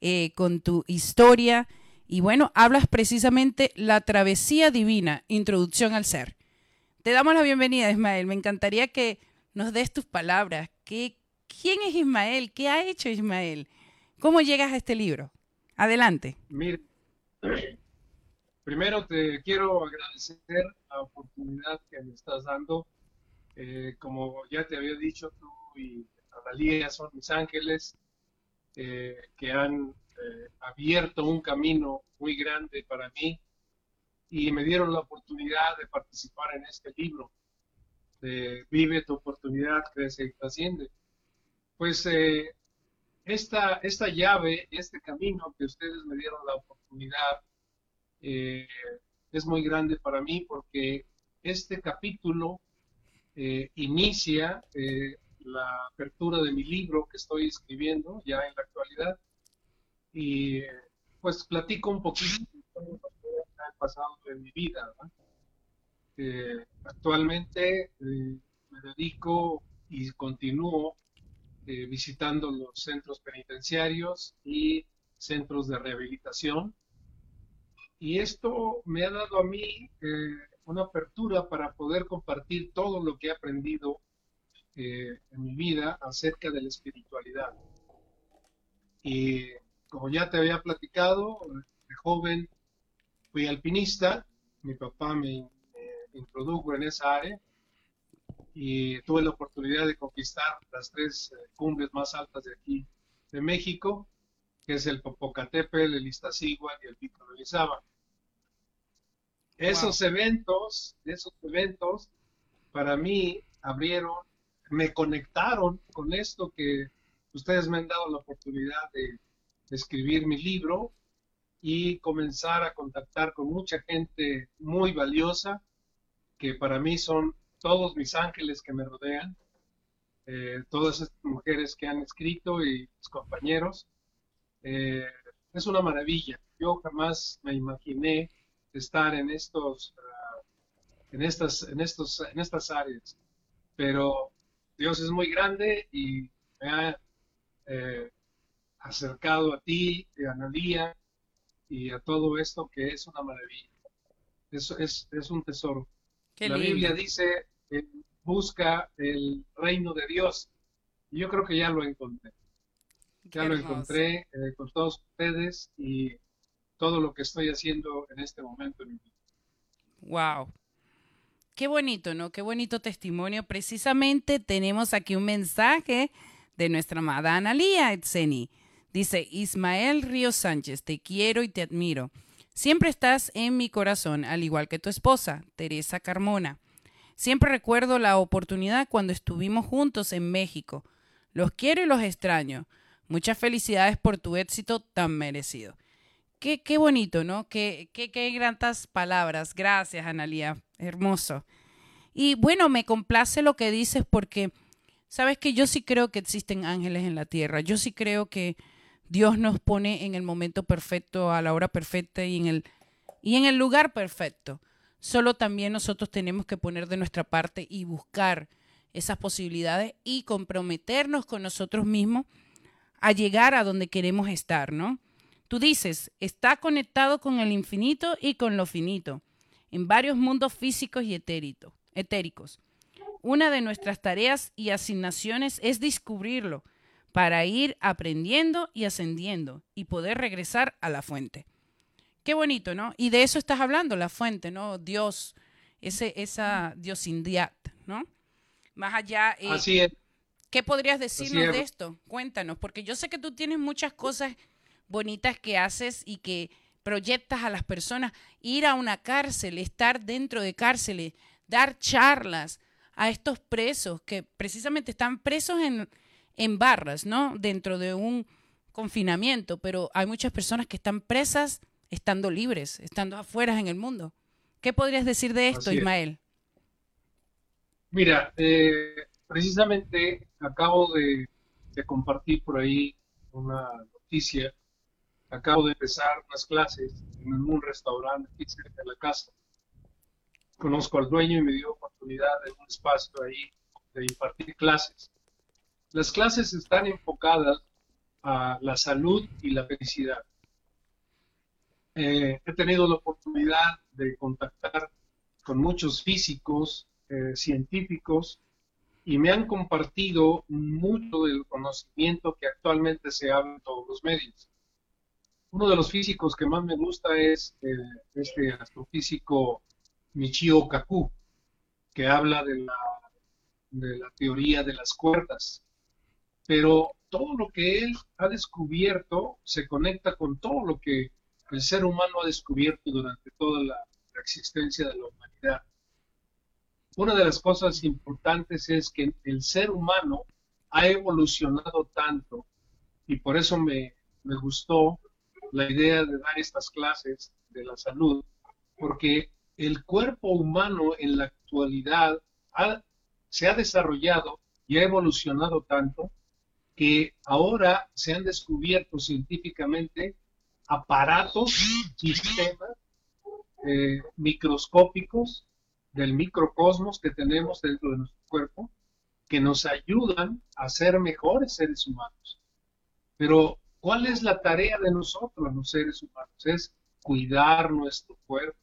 [SPEAKER 2] eh, con tu historia. Y bueno, hablas precisamente La Travesía Divina, Introducción al Ser. Te damos la bienvenida, Ismael. Me encantaría que nos des tus palabras. ¿Qué, ¿Quién es Ismael? ¿Qué ha hecho Ismael? ¿Cómo llegas a este libro? Adelante.
[SPEAKER 9] Mira, primero te quiero agradecer la oportunidad que me estás dando. Eh, como ya te había dicho, tú y Analia son mis ángeles eh, que han eh, abierto un camino muy grande para mí y me dieron la oportunidad de participar en este libro. Vive tu oportunidad, crece y trasciende. Pues eh, esta, esta llave, este camino que ustedes me dieron la oportunidad, eh, es muy grande para mí porque este capítulo eh, inicia la apertura de mi libro que estoy escribiendo ya en la actualidad y pues platico un poquito de lo que ha pasado en mi vida. actualmente me dedico y continúo eh, visitando los centros penitenciarios y centros de rehabilitación. Y esto me ha dado a mí eh, una apertura para poder compartir todo lo que he aprendido eh, en mi vida acerca de la espiritualidad. Y como ya te había platicado, de joven fui alpinista, mi papá me introdujo en esa área y tuve la oportunidad de conquistar las tres eh, cumbres más altas de aquí de México, que es el Popocatépetl, el Iztaccíhuatl y el Pico de Orizaba. Esos eventos, esos eventos, para mí abrieron, me conectaron con esto que ustedes me han dado la oportunidad de, de escribir mi libro y comenzar a contactar con mucha gente muy valiosa que para mí son todos mis ángeles que me rodean, eh, todas estas mujeres que han escrito y mis compañeros. Eh, es una maravilla. Yo jamás me imaginé estar en estos, ah, en estas, en estos, en estas áreas. Pero Dios es muy grande y me ha eh, acercado a ti, a Analía y a todo esto que es una maravilla. Eso es, es un tesoro. la Biblia dice busca el reino de Dios. Y yo creo que ya lo encontré. Ya lo encontré eh, con todos ustedes y todo lo que estoy haciendo en este momento.
[SPEAKER 2] Wow. Qué bonito, ¿no? Qué bonito testimonio. Precisamente tenemos aquí un mensaje de nuestra amada Analía Etzeni. Dice, Ismael Río Sánchez, te quiero y te admiro. Siempre estás en mi corazón, al igual que tu esposa, Teresa Carmona. Siempre recuerdo la oportunidad cuando estuvimos juntos en México. Los quiero y los extraño. Muchas felicidades por tu éxito tan merecido. Qué, qué bonito, ¿no? Qué, qué, qué grandes palabras. Gracias, Analía. Hermoso. Y bueno, me complace lo que dices porque, sabes que yo sí creo que existen ángeles en la tierra. Yo sí creo que Dios nos pone en el momento perfecto, a la hora perfecta y en el, y en el lugar perfecto. Solo también nosotros tenemos que poner de nuestra parte y buscar esas posibilidades y comprometernos con nosotros mismos a llegar a donde queremos estar, ¿no? Tú dices, está conectado con el infinito y con lo finito, en varios mundos físicos y etéricos. Una de nuestras tareas y asignaciones es descubrirlo para ir aprendiendo y ascendiendo y poder regresar a la fuente. Qué bonito, ¿no? Y de eso estás hablando, la fuente, ¿no? Dios, ese, esa diosindad, ¿no? Más allá.
[SPEAKER 9] Eh, Así es.
[SPEAKER 2] ¿Qué podrías decirnos de esto? Cuéntanos, porque yo sé que tú tienes muchas cosas bonitas que haces y que proyectas a las personas. Ir a una cárcel, estar dentro de cárceles, dar charlas a estos presos que precisamente están presos en, en barras, ¿no? Dentro de un confinamiento, pero hay muchas personas que están presas estando libres, estando afuera en el mundo. ¿Qué podrías decir de esto, Ismael?
[SPEAKER 9] Mira, eh, precisamente acabo de, compartir por ahí una noticia. Acabo de empezar unas clases en un restaurante aquí cerca de la casa. Conozco al dueño y me dio oportunidad de un espacio ahí de impartir clases. Las clases están enfocadas a la salud y la felicidad. Eh, he tenido la oportunidad de contactar con muchos físicos, eh, científicos, y me han compartido mucho del conocimiento que actualmente se habla en todos los medios. Uno de los físicos que más me gusta es eh, este astrofísico Michio Kaku, que habla de la, de la teoría de las cuerdas pero todo lo que él ha descubierto se conecta con todo lo que el ser humano ha descubierto durante toda la, existencia de la humanidad. Una de las cosas importantes es que el ser humano ha evolucionado tanto y por eso me, gustó la idea de dar estas clases de la salud, porque el cuerpo humano en la actualidad se ha desarrollado y ha evolucionado tanto que ahora se han descubierto científicamente aparatos, sistemas eh, microscópicos del microcosmos que tenemos dentro de nuestro cuerpo que nos ayudan a ser mejores seres humanos. Pero, ¿cuál es la tarea de nosotros, los seres humanos? Es cuidar nuestro cuerpo,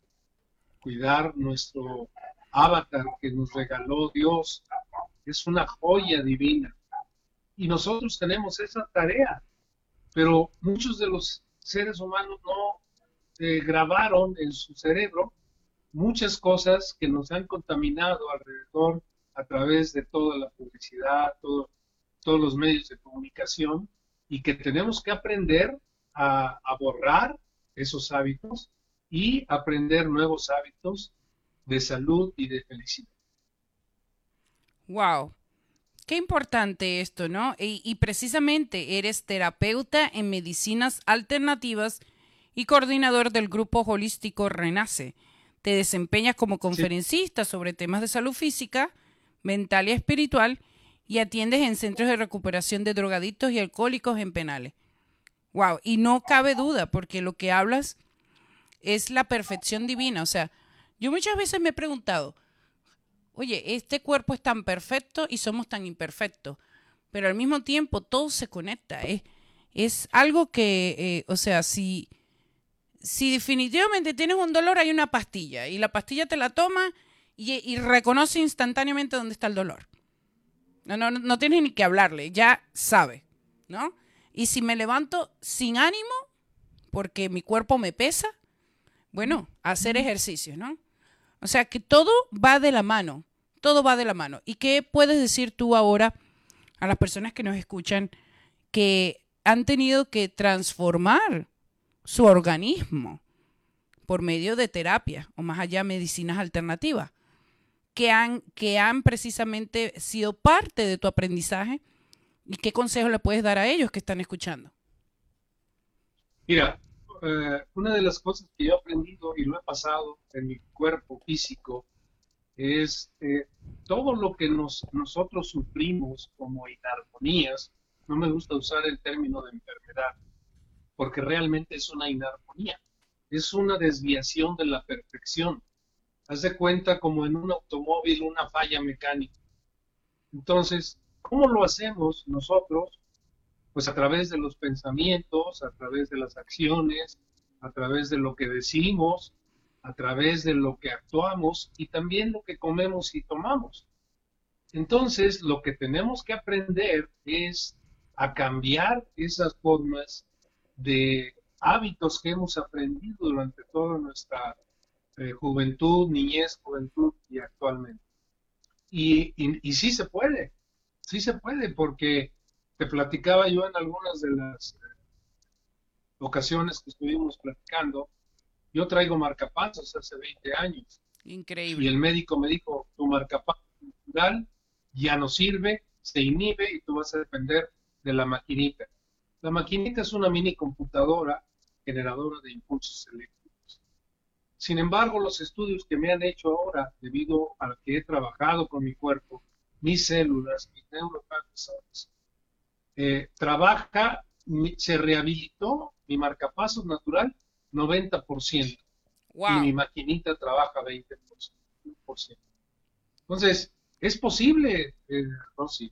[SPEAKER 9] cuidar nuestro avatar que nos regaló Dios. Es una joya divina y nosotros tenemos esa tarea, pero muchos de los seres humanos no eh, grabaron en su cerebro muchas cosas que nos han contaminado alrededor a través de toda la publicidad, todos los medios de comunicación y que tenemos que aprender a, a borrar esos hábitos y aprender nuevos hábitos de salud y de felicidad.
[SPEAKER 2] Wow, Qué importante esto, ¿no? Y, precisamente eres terapeuta en medicinas alternativas y coordinador del grupo holístico Renace. Te desempeñas como conferencista sobre temas de salud física, mental y espiritual y atiendes en centros de recuperación de drogadictos y alcohólicos en penales. Wow, y no cabe duda porque lo que hablas es la perfección divina, o sea, yo muchas veces me he preguntado, oye, este cuerpo es tan perfecto y somos tan imperfectos, pero al mismo tiempo todo se conecta. Es, algo que, eh, o sea, si, si definitivamente tienes un dolor, hay una pastilla y la pastilla te la toma y, reconoce instantáneamente dónde está el dolor. No, no, no tienes ni que hablarle, ya sabe, ¿no? Y si me levanto sin ánimo, porque mi cuerpo me pesa, bueno, hacer ejercicio, ¿no? O sea que todo va de la mano. Todo va de la mano. ¿Y qué puedes decir tú ahora a las personas que nos escuchan que han tenido que transformar su organismo por medio de terapia o más allá medicinas alternativas? Que han, que han precisamente sido parte de tu aprendizaje y qué consejo le puedes dar a ellos que están escuchando.
[SPEAKER 9] Mira, eh, una de las cosas que yo he aprendido y lo he pasado en mi cuerpo físico es eh, todo lo que nos, nosotros sufrimos como inarmonías, no me gusta usar el término de enfermedad, porque realmente es una inarmonía, es una desviación de la perfección. Haz de cuenta como en un automóvil una falla mecánica. Entonces, ¿cómo lo hacemos nosotros? Pues a través de los pensamientos, a través de las acciones, a través de lo que decimos, a través de lo que actuamos y también lo que comemos y tomamos. Entonces, lo que tenemos que aprender es a cambiar esas formas de hábitos que hemos aprendido durante toda nuestra eh, juventud, niñez, juventud y actualmente. Y, y, sí se puede, sí se puede, porque te platicaba yo en algunas de las eh, ocasiones que estuvimos platicando, yo traigo marcapasos hace 20 años.
[SPEAKER 2] Increíble.
[SPEAKER 9] Y el médico me dijo, tu marcapaso natural ya no sirve, se inhibe y tú vas a depender de la maquinita. La maquinita es una mini computadora generadora de impulsos eléctricos. Sin embargo, los estudios que me han hecho ahora, debido a que he trabajado con mi cuerpo, mis células, mis neurotransmisores, eh, trabaja, se rehabilitó mi marcapasos natural 90%. Y mi maquinita trabaja 20%. Entonces, es posible, eh, Rosy.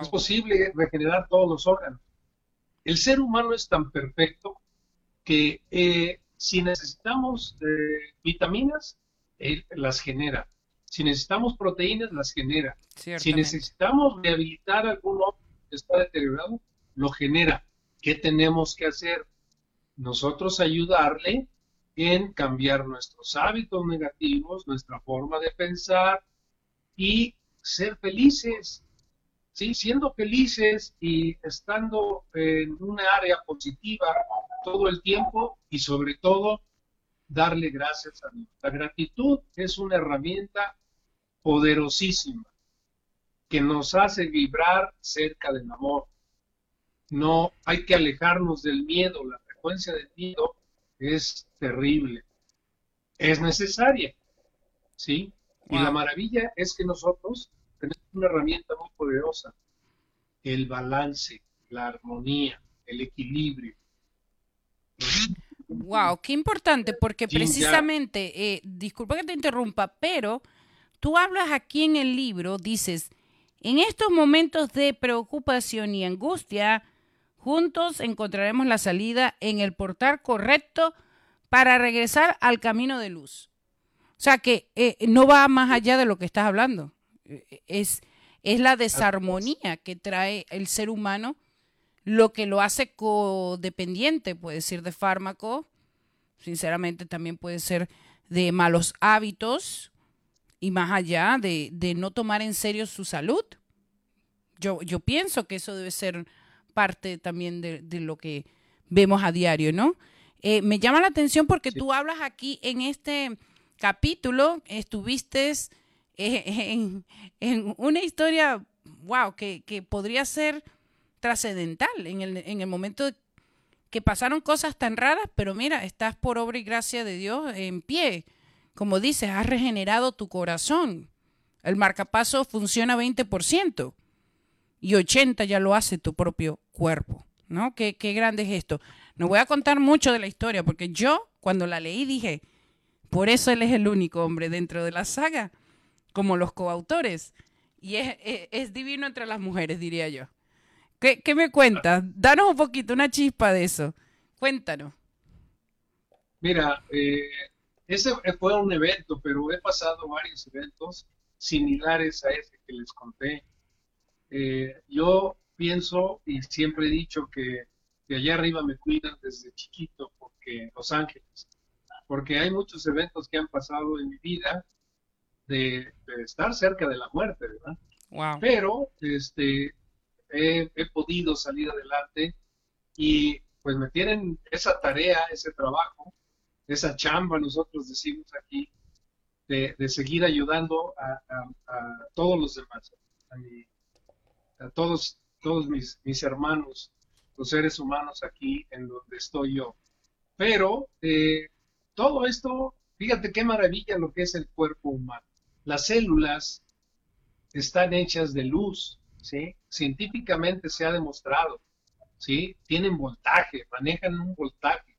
[SPEAKER 9] Es posible regenerar todos los órganos. El ser humano es tan perfecto que eh, si necesitamos eh, vitaminas, él las genera. Si necesitamos proteínas, las genera. Si necesitamos rehabilitar algún órgano que está deteriorado, lo genera. ¿Qué tenemos que hacer? nosotros ayudarle en cambiar nuestros hábitos negativos, nuestra forma de pensar y ser felices, ¿sí? siendo felices y estando en una área positiva todo el tiempo y sobre todo darle gracias a Dios. La gratitud es una herramienta poderosísima que nos hace vibrar cerca del amor. No hay que alejarnos del miedo, la consecuencia del miedo es terrible. Es necesaria, ¿sí? Y la maravilla es que nosotros tenemos una herramienta muy poderosa, el balance, la armonía, el equilibrio.
[SPEAKER 2] Wow, qué importante, porque precisamente, eh, disculpa que te interrumpa, pero tú hablas aquí en el libro, dices, en estos momentos de preocupación y angustia, Juntos encontraremos la salida en el portal correcto para regresar al camino de luz. O sea que eh, no va más allá de lo que estás hablando. Eh, es, es la desarmonía que trae el ser humano, lo que lo hace codependiente, puede ser de fármaco, sinceramente también puede ser de malos hábitos y más allá de, de no tomar en serio su salud. Yo, yo pienso que eso debe ser parte también de, lo que vemos a diario, ¿no? Eh, me llama la atención porque tú hablas aquí en este capítulo, estuviste eh, en, una historia, wow, que, podría ser trascendental en el, en el momento que pasaron cosas tan raras, pero mira, estás por obra y gracia de Dios en pie. Como dices, has regenerado tu corazón. El marcapaso funciona 20% y 80 ya lo hace tu propio cuerpo, ¿no? Qué, qué grande es esto. No voy a contar mucho de la historia porque yo cuando la leí dije, por eso él es el único hombre dentro de la saga, como los coautores. Y es, es, divino entre las mujeres, diría yo. ¿Qué, ¿Qué, me cuentas? Danos un poquito, una chispa de eso. Cuéntanos.
[SPEAKER 9] Mira, eh, ese fue un evento, pero he pasado varios eventos similares a ese que les conté. Eh, yo pienso y siempre he dicho que de allá arriba me cuidan desde chiquito, porque Los Ángeles, porque hay muchos eventos que han pasado en mi vida de, estar cerca de la muerte, ¿verdad? Pero este, he, podido salir adelante y pues me tienen esa tarea, ese trabajo, esa chamba, nosotros decimos aquí, de, seguir ayudando a, a, todos los demás, a mi, a todos, todos mis, mis hermanos, los seres humanos aquí en donde estoy yo. Pero eh, todo esto, fíjate qué maravilla lo que es el cuerpo humano. Las células están hechas de luz, ¿sí? Científicamente se ha demostrado, ¿sí? Tienen voltaje, manejan un voltaje.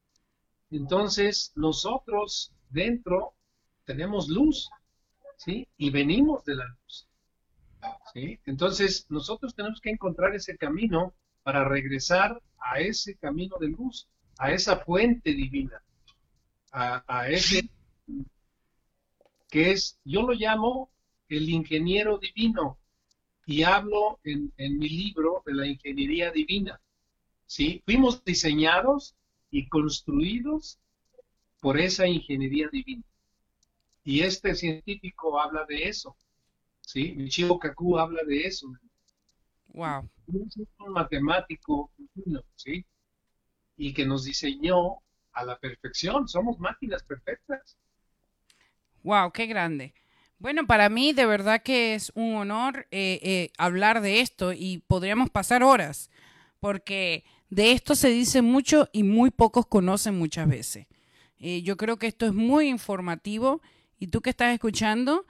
[SPEAKER 9] Entonces, nosotros dentro tenemos luz, ¿sí? Y venimos de la luz. ¿sí? Entonces, nosotros tenemos que encontrar ese camino para regresar a ese camino de luz, a esa fuente divina, a, a ese que es, yo lo llamo el ingeniero divino y hablo en, en mi libro de la ingeniería divina. ¿sí? Fuimos diseñados y construidos por esa ingeniería divina. Y este científico habla de eso. ¿sí? Michio Kaku habla de eso.
[SPEAKER 2] Wow.
[SPEAKER 9] Es un matemático divino, ¿sí? Y que nos diseñó a la perfección. Somos máquinas perfectas.
[SPEAKER 2] Wow, qué grande. Bueno, para mí de verdad que es un honor eh, eh, hablar de esto y podríamos pasar horas, porque de esto se dice mucho y muy pocos conocen muchas veces. Eh, yo creo que esto es muy informativo y tú que estás escuchando,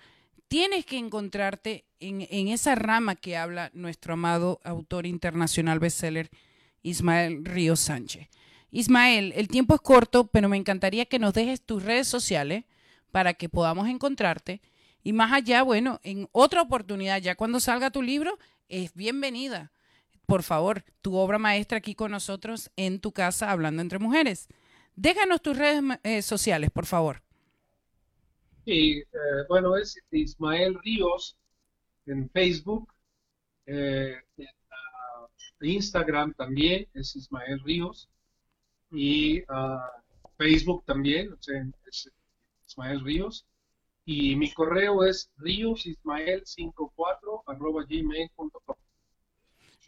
[SPEAKER 2] tienes que encontrarte en, en esa rama que habla nuestro amado autor internacional bestseller Ismael Ríos Sánchez. Ismael, el tiempo es corto, pero me encantaría que nos dejes tus redes sociales para que podamos encontrarte. Y más allá, bueno, en otra oportunidad, ya cuando salga tu libro, es bienvenida. Por favor, tu obra maestra aquí con nosotros en tu casa, hablando entre mujeres. Déjanos tus redes eh, sociales, por favor.
[SPEAKER 9] Y eh, bueno, es Ismael Ríos en Facebook, eh, uh, Instagram también es Ismael Ríos y uh, Facebook también, es Ismael Ríos. Y mi correo es ríosismael54 arroba gmail.com.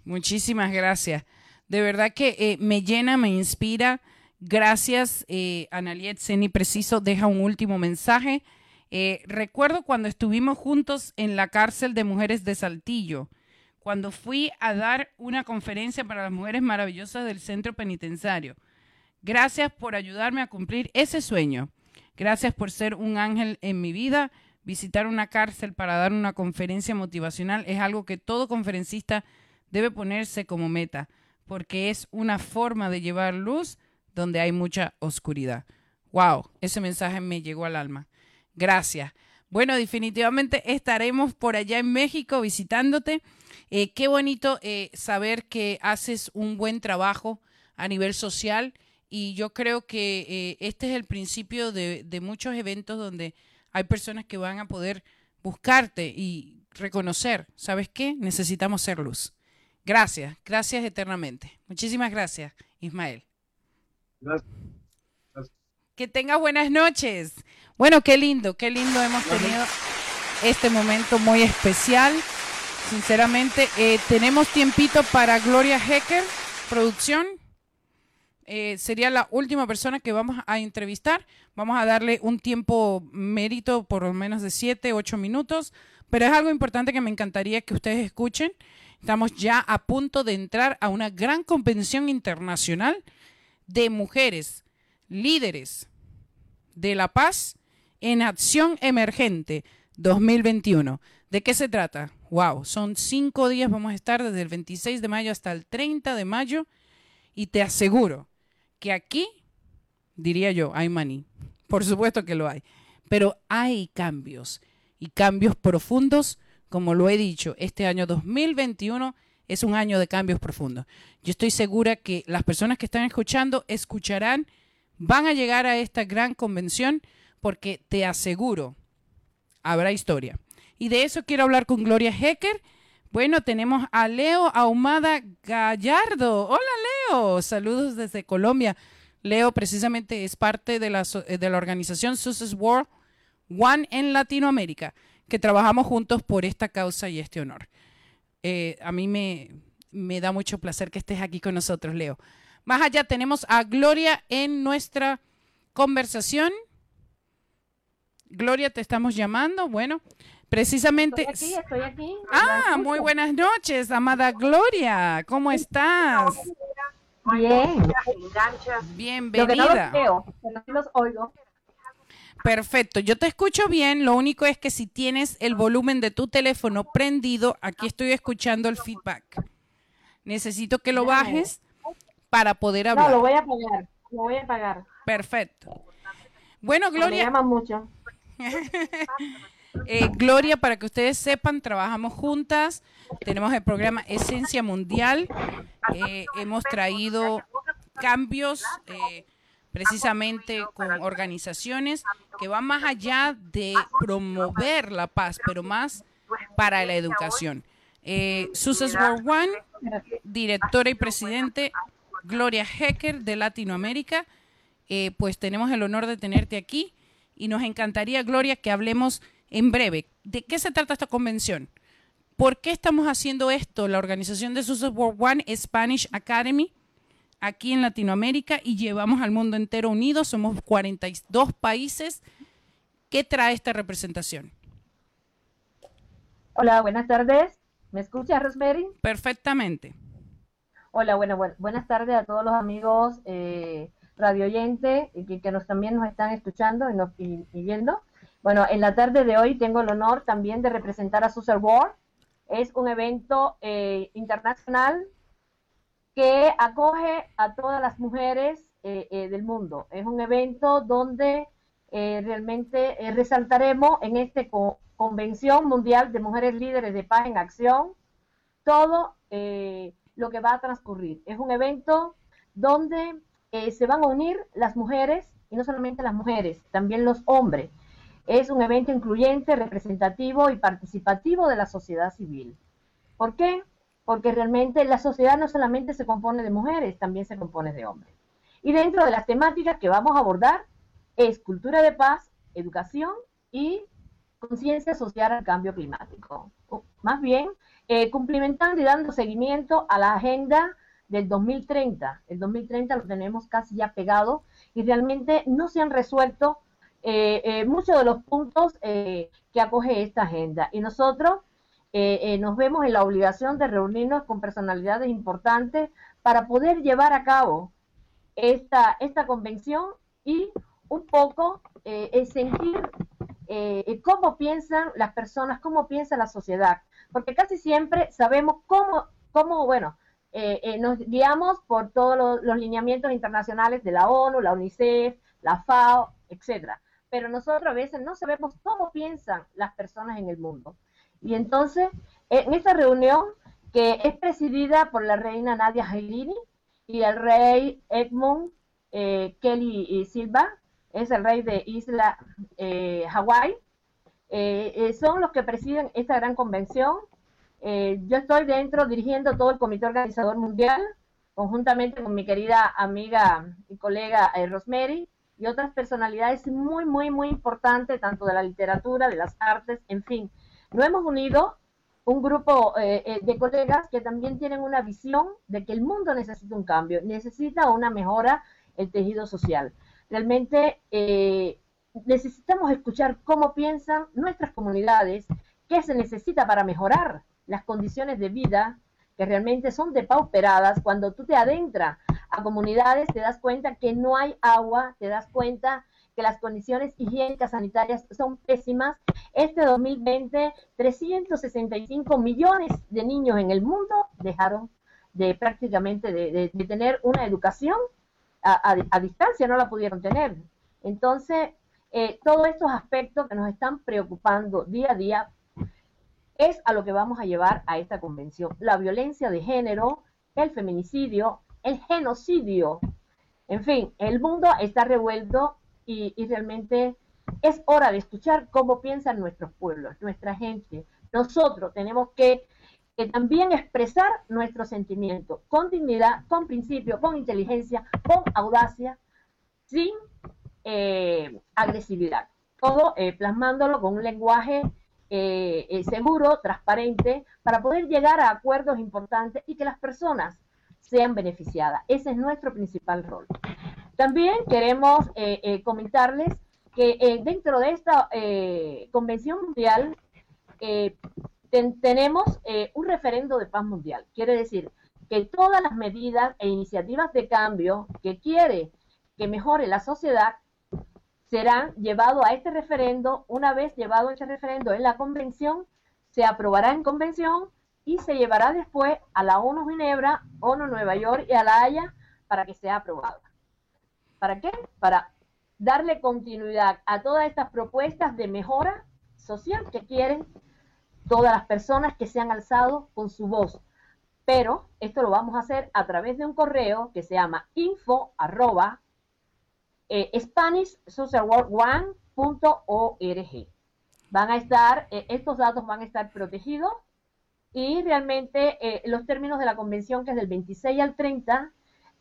[SPEAKER 2] Muchísimas gracias. De verdad que eh, me llena, me inspira. Gracias, eh, Analiet Seni Preciso. Deja un último mensaje. Eh, recuerdo cuando estuvimos juntos en la cárcel de mujeres de Saltillo, cuando fui a dar una conferencia para las mujeres maravillosas del centro penitenciario. Gracias por ayudarme a cumplir ese sueño. Gracias por ser un ángel en mi vida. Visitar una cárcel para dar una conferencia motivacional es algo que todo conferencista debe ponerse como meta, porque es una forma de llevar luz donde hay mucha oscuridad. Wow, ese mensaje me llegó al alma. Gracias. Bueno, definitivamente estaremos por allá en México visitándote. Eh, qué bonito eh, saber que haces un buen trabajo a nivel social y yo creo que eh, este es el principio de, de, muchos eventos donde hay personas que van a poder buscarte y reconocer, ¿sabes qué? Necesitamos ser luz. Gracias, gracias eternamente. Muchísimas gracias, Ismael.
[SPEAKER 9] Gracias. gracias.
[SPEAKER 2] Que tengas buenas noches. Bueno, qué lindo, qué lindo hemos tenido este momento muy especial. Sinceramente, eh, tenemos tiempito para Gloria Hecker, producción. Eh, sería la última persona que vamos a entrevistar. Vamos a darle un tiempo mérito por lo menos de 7, 8 minutos, pero es algo importante que me encantaría que ustedes escuchen. Estamos ya a punto de entrar a una gran convención internacional de mujeres líderes de la paz en acción emergente 2021. ¿De qué se trata? Wow, son cinco días, vamos a estar desde el 26 de mayo hasta el 30 de mayo y te aseguro aquí, diría yo, hay maní. Por supuesto que lo hay, pero hay cambios y cambios profundos, como lo he dicho, este año 2021 es un año de cambios profundos. Yo estoy segura que las personas que están escuchando escucharán, van a llegar a esta gran convención porque te aseguro, habrá historia. Y de eso quiero hablar con Gloria Hecker. Bueno, tenemos a Leo Ahumada Gallardo. Hola Leo, saludos desde Colombia. Leo precisamente es parte de la, de la organización Success World One en Latinoamérica, que trabajamos juntos por esta causa y este honor. Eh, a mí me, me da mucho placer que estés aquí con nosotros, Leo. Más allá tenemos a Gloria en nuestra conversación. Gloria, te estamos llamando. Bueno, precisamente.
[SPEAKER 10] Estoy aquí, estoy aquí.
[SPEAKER 2] Ah, muy buenas noches, amada Gloria. ¿Cómo estás?
[SPEAKER 10] Bien.
[SPEAKER 2] Bienvenida.
[SPEAKER 10] Lo que no los veo, pero sí los oigo.
[SPEAKER 2] Perfecto, yo te escucho bien, lo único es que si tienes el volumen de tu teléfono prendido, aquí estoy escuchando el feedback. Necesito que lo bajes para poder hablar.
[SPEAKER 10] No, lo voy a pagar, lo voy a pagar.
[SPEAKER 2] Perfecto. Bueno, Gloria.
[SPEAKER 10] Me llaman mucho.
[SPEAKER 2] Eh, Gloria, para que ustedes sepan, trabajamos juntas. Tenemos el programa Esencia Mundial. Eh, hemos traído cambios eh, precisamente con organizaciones que van más allá de promover la paz, pero más para la educación. Eh, Susan World One, directora y presidente, Gloria Hecker de Latinoamérica, pues tenemos el honor de tenerte aquí y nos encantaría, Gloria, que hablemos en breve. ¿De qué se trata esta convención? ¿Por qué estamos haciendo esto? La organización de Susan World One Spanish Academy aquí en Latinoamérica y llevamos al mundo entero unido. Somos 42 países. ¿Qué trae esta representación?
[SPEAKER 10] Hola, buenas tardes. ¿Me escucha, Rosemary?
[SPEAKER 2] Perfectamente.
[SPEAKER 10] Hola, bueno, bu- buenas tardes a todos los amigos eh, radio oyentes y que, que nos, también nos están escuchando y, nos, y- y viendo. Bueno, en la tarde de hoy tengo el honor también de representar a Susan World. Es un evento eh, internacional que acoge a todas las mujeres eh, eh, del mundo. Es un evento donde eh, realmente eh, resaltaremos en esta Convención Mundial de Mujeres Líderes de Paz en Acción todo lo que va a transcurrir. Es un evento donde se van a unir las mujeres, y no solamente las mujeres, también los hombres. Es un evento incluyente, representativo y participativo de la sociedad civil. ¿Por qué? Porque realmente la sociedad no solamente se compone de mujeres, también se compone de hombres. Y dentro de las temáticas que vamos a abordar es cultura de paz, educación y conciencia social al cambio climático. O, Más bien, eh, cumplimentando y dando seguimiento a la agenda del 2030. El 2030 lo tenemos casi ya pegado y realmente no se han resuelto muchos de los puntos eh, que acoge esta agenda. Y nosotros eh, eh, nos vemos en la obligación de reunirnos con personalidades importantes para poder llevar a cabo esta, esta convención y un poco eh, sentir eh, eh, cómo piensan las personas, cómo piensa la sociedad, porque casi siempre sabemos cómo, cómo bueno, eh, eh, nos guiamos por todos los, los lineamientos internacionales de la ONU, la UNICEF, la FAO, etcétera, pero nosotros a veces no sabemos cómo piensan las personas en el mundo. Y entonces, en esta reunión, que es presidida por la reina Nadia Jailini y el rey Edmund eh, Kelly y Silva, es el rey de Isla eh, Hawái, eh, eh, son los que presiden esta gran convención. Yo estoy dentro dirigiendo todo el comité organizador mundial, conjuntamente con mi querida amiga y colega Rosemary y otras personalidades muy, muy, muy importantes, tanto de la literatura, de las artes, en fin. Nos hemos unido un grupo eh, eh, de colegas que también tienen una visión de que el mundo necesita un cambio, necesita una mejora el tejido social. Realmente eh, necesitamos escuchar cómo piensan nuestras comunidades, qué se necesita para mejorar las condiciones de vida que realmente son depauperadas. Cuando tú te adentras a comunidades, te das cuenta que no hay agua, te das cuenta que las condiciones higiénicas sanitarias son pésimas. Este 2020, 365 millones de niños en el mundo dejaron de prácticamente de, tener una educación a, a- a distancia, no la pudieron tener. Entonces, eh, todos estos aspectos que nos están preocupando día a día es a lo que vamos a llevar a esta convención. La violencia de género, el feminicidio, el genocidio. En fin, el mundo está revuelto y, y realmente es hora de escuchar cómo piensan nuestros pueblos, nuestra gente. Nosotros tenemos que, que también expresar nuestros sentimientos con dignidad, con principio, con inteligencia, con audacia, sin eh, agresividad. Todo eh, plasmándolo con un lenguaje eh, seguro, transparente, para poder llegar a acuerdos importantes y que las personas sean beneficiadas. Ese es nuestro principal rol. También queremos eh, eh, comentarles que dentro de esta convención mundial ten- tenemos un referendo de paz mundial. Quiere decir que todas las medidas e iniciativas de cambio que quiere que mejore la sociedad serán llevados a este referendo. Una vez llevado este referendo en la convención, se aprobará en convención y se llevará después a la ONU Ginebra, ONU Nueva York y a la Haya para que sea aprobada. ¿Para qué? Para darle continuidad a todas estas propuestas de mejora social que quieren todas las personas que se han alzado con su voz. Pero esto lo vamos a hacer a través de un correo que se llama info eh, SpanishSocialWorld1.org. Van a estar, eh, estos datos van a estar protegidos y realmente eh, los términos de la convención, que es del 26 al 30,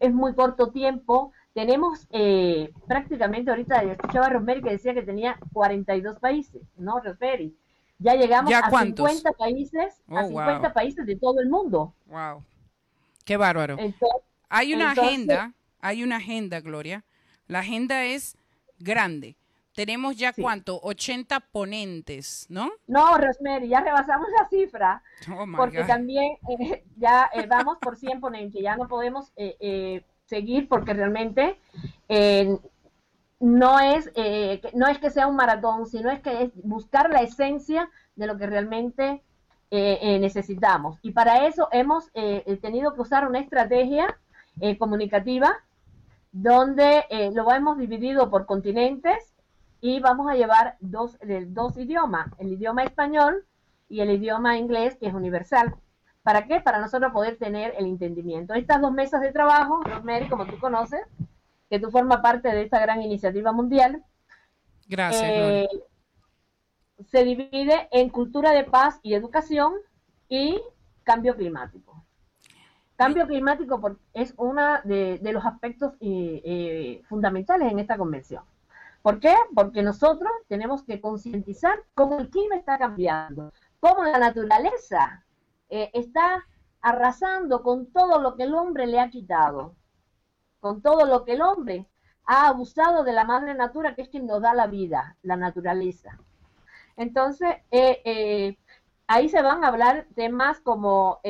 [SPEAKER 10] es muy corto tiempo. Tenemos eh, prácticamente, ahorita escuchaba a Rosemary que decía que tenía 42 países, ¿no, Rosemary? Ya llegamos
[SPEAKER 2] ¿Ya
[SPEAKER 10] a
[SPEAKER 2] cuántos?
[SPEAKER 10] 50 países, a
[SPEAKER 2] Oh,
[SPEAKER 10] 50
[SPEAKER 2] wow.
[SPEAKER 10] países de todo el mundo.
[SPEAKER 2] Wow. Qué bárbaro.
[SPEAKER 10] Entonces,
[SPEAKER 2] Hay una
[SPEAKER 10] entonces-
[SPEAKER 2] agenda, hay una agenda, Gloria. La agenda es grande. Tenemos ya cuánto, 80 ponentes, ¿no?
[SPEAKER 10] No, Rosemary, ya rebasamos la cifra,
[SPEAKER 2] Oh
[SPEAKER 10] porque
[SPEAKER 2] God.
[SPEAKER 10] también eh, ya eh, vamos por 100 ponentes, ya no podemos eh, eh, seguir porque realmente eh, no, es, eh, que- no es que sea un maratón, sino es que es buscar la esencia de lo que realmente necesitamos. Y para eso hemos tenido que usar una estrategia eh, comunicativa donde eh, lo hemos dividido por continentes y vamos a llevar dos, dos idiomas, el idioma español y el idioma inglés, que es universal. ¿Para qué? Para nosotros poder tener el entendimiento. Estas dos mesas de trabajo, Rosemary, como tú conoces, que tú formas parte de esta gran iniciativa mundial,
[SPEAKER 2] Gracias,
[SPEAKER 10] eh, se divide en cultura de paz y educación y cambio climático. Cambio climático es uno de, los aspectos eh, eh, fundamentales en esta convención. ¿Por qué? Porque nosotros tenemos que concientizar cómo el clima está cambiando, cómo la naturaleza eh, está arrasando con todo lo que el hombre le ha quitado, con todo lo que el hombre ha abusado de la madre natura, que es quien nos da la vida, la naturaleza. Entonces, ahí se van a hablar temas como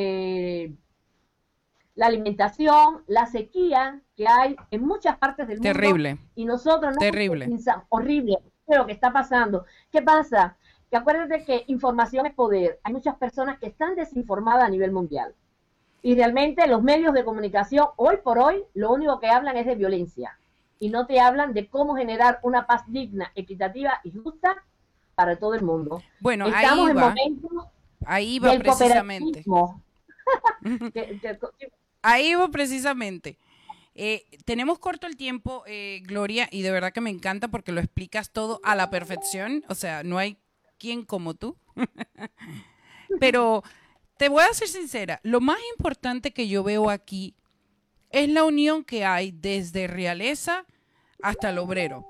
[SPEAKER 10] la alimentación, la sequía que hay en muchas partes del mundo.
[SPEAKER 2] Terrible.
[SPEAKER 10] Y nosotros no
[SPEAKER 2] Terrible.
[SPEAKER 10] pensamos- horrible, lo que está pasando. ¿Qué pasa? Que acuérdate que información es poder. Hay muchas personas que están desinformadas a nivel mundial. Y realmente los medios de comunicación, hoy por hoy, lo único que hablan es de violencia. Y no te hablan de cómo generar una paz digna, equitativa y justa para todo el mundo.
[SPEAKER 2] Bueno,
[SPEAKER 10] Estamos
[SPEAKER 2] ahí
[SPEAKER 10] en
[SPEAKER 2] va.
[SPEAKER 10] momentos
[SPEAKER 2] Ahí va
[SPEAKER 10] del
[SPEAKER 2] precisamente.
[SPEAKER 10] que-
[SPEAKER 2] Ahí va precisamente. Eh, tenemos corto el tiempo, eh, Gloria, y de verdad que me encanta porque lo explicas todo a la perfección. O sea, no hay quien como tú. Pero te voy a ser sincera, lo más importante que yo veo aquí es la unión que hay desde realeza hasta el obrero.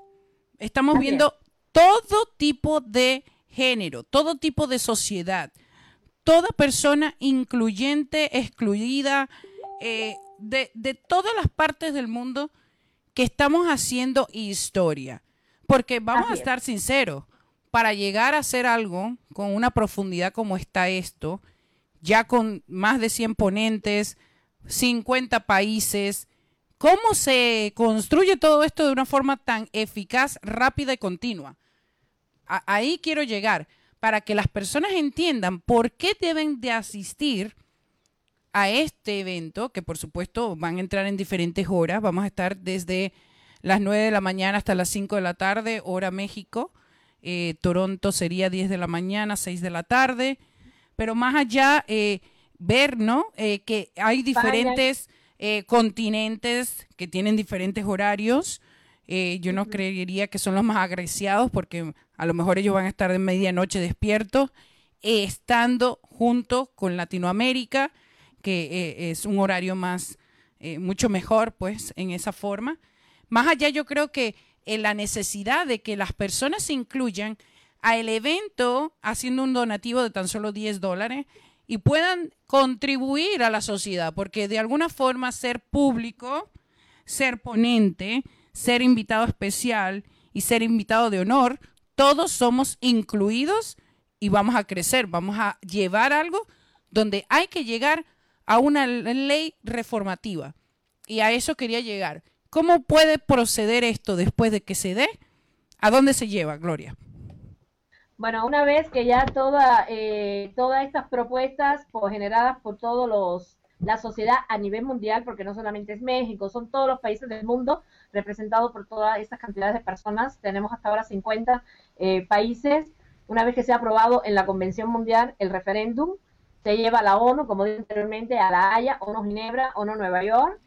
[SPEAKER 2] Estamos viendo todo tipo de género, todo tipo de sociedad, toda persona incluyente, excluida, eh, de, de todas las partes del mundo que estamos haciendo historia. Porque vamos
[SPEAKER 11] Así
[SPEAKER 2] a
[SPEAKER 11] es.
[SPEAKER 2] estar sinceros, para llegar a hacer algo con una profundidad como está esto, ya con más de 100 ponentes, 50 países, ¿cómo se construye todo esto de una forma tan eficaz, rápida y continua? A- ahí quiero llegar, para que las personas entiendan por qué deben de asistir a este evento, que por supuesto van a entrar en diferentes horas. Vamos a estar desde las 9 de la mañana hasta las 5 de la tarde, hora México. Eh, Toronto sería 10 de la mañana, 6 de la tarde. Pero más allá, eh, ver, ¿no? Eh, que hay diferentes continentes que tienen diferentes horarios. Yo no creería que son los más agraciados porque a lo mejor ellos van a estar de medianoche despiertos, estando junto con Latinoamérica, que eh, es un horario más, eh, mucho mejor, pues, en esa forma. Más allá, yo creo que eh, la necesidad de que las personas se incluyan a el evento haciendo un donativo de tan solo 10 dólares y puedan contribuir a la sociedad, porque de alguna forma ser público, ser ponente, ser invitado especial y ser invitado de honor, todos somos incluidos y vamos a crecer, vamos a llevar algo donde hay que llegar a una ley reformativa. Y a eso quería llegar. ¿Cómo puede proceder esto después de que se dé? ¿A dónde se lleva, Gloria?
[SPEAKER 10] Bueno, una vez que ya toda, eh, todas estas propuestas pues, generadas por todos los la sociedad a nivel mundial, porque no solamente es México, son todos los países del mundo representados por todas estas cantidades de personas. Tenemos hasta ahora 50 eh, países. una vez que sea aprobado en la Convención Mundial el referéndum, se lleva a la ONU, como dije anteriormente, a La Haya, ONU Ginebra, ONU Nueva York,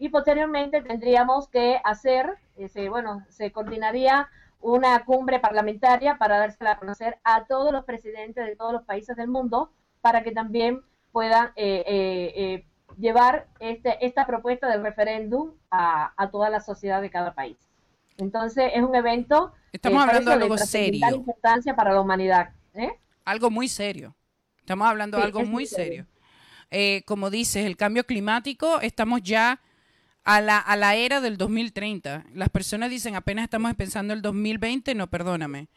[SPEAKER 10] y posteriormente tendríamos que hacer, ese, bueno, se coordinaría una cumbre parlamentaria para dársela a conocer a todos los presidentes de todos los países del mundo para que también puedan eh, eh, eh, llevar este, esta propuesta del referéndum a, a, toda la sociedad de cada país. Entonces es un evento
[SPEAKER 2] Estamos hablando de algo serio.
[SPEAKER 10] importancia para la humanidad.
[SPEAKER 2] Algo muy serio. Estamos hablando de algo muy serio. como dices, el cambio climático, estamos ya a la, a la era del 2030. Las personas dicen, apenas estamos pensando el 2020, no, perdóname.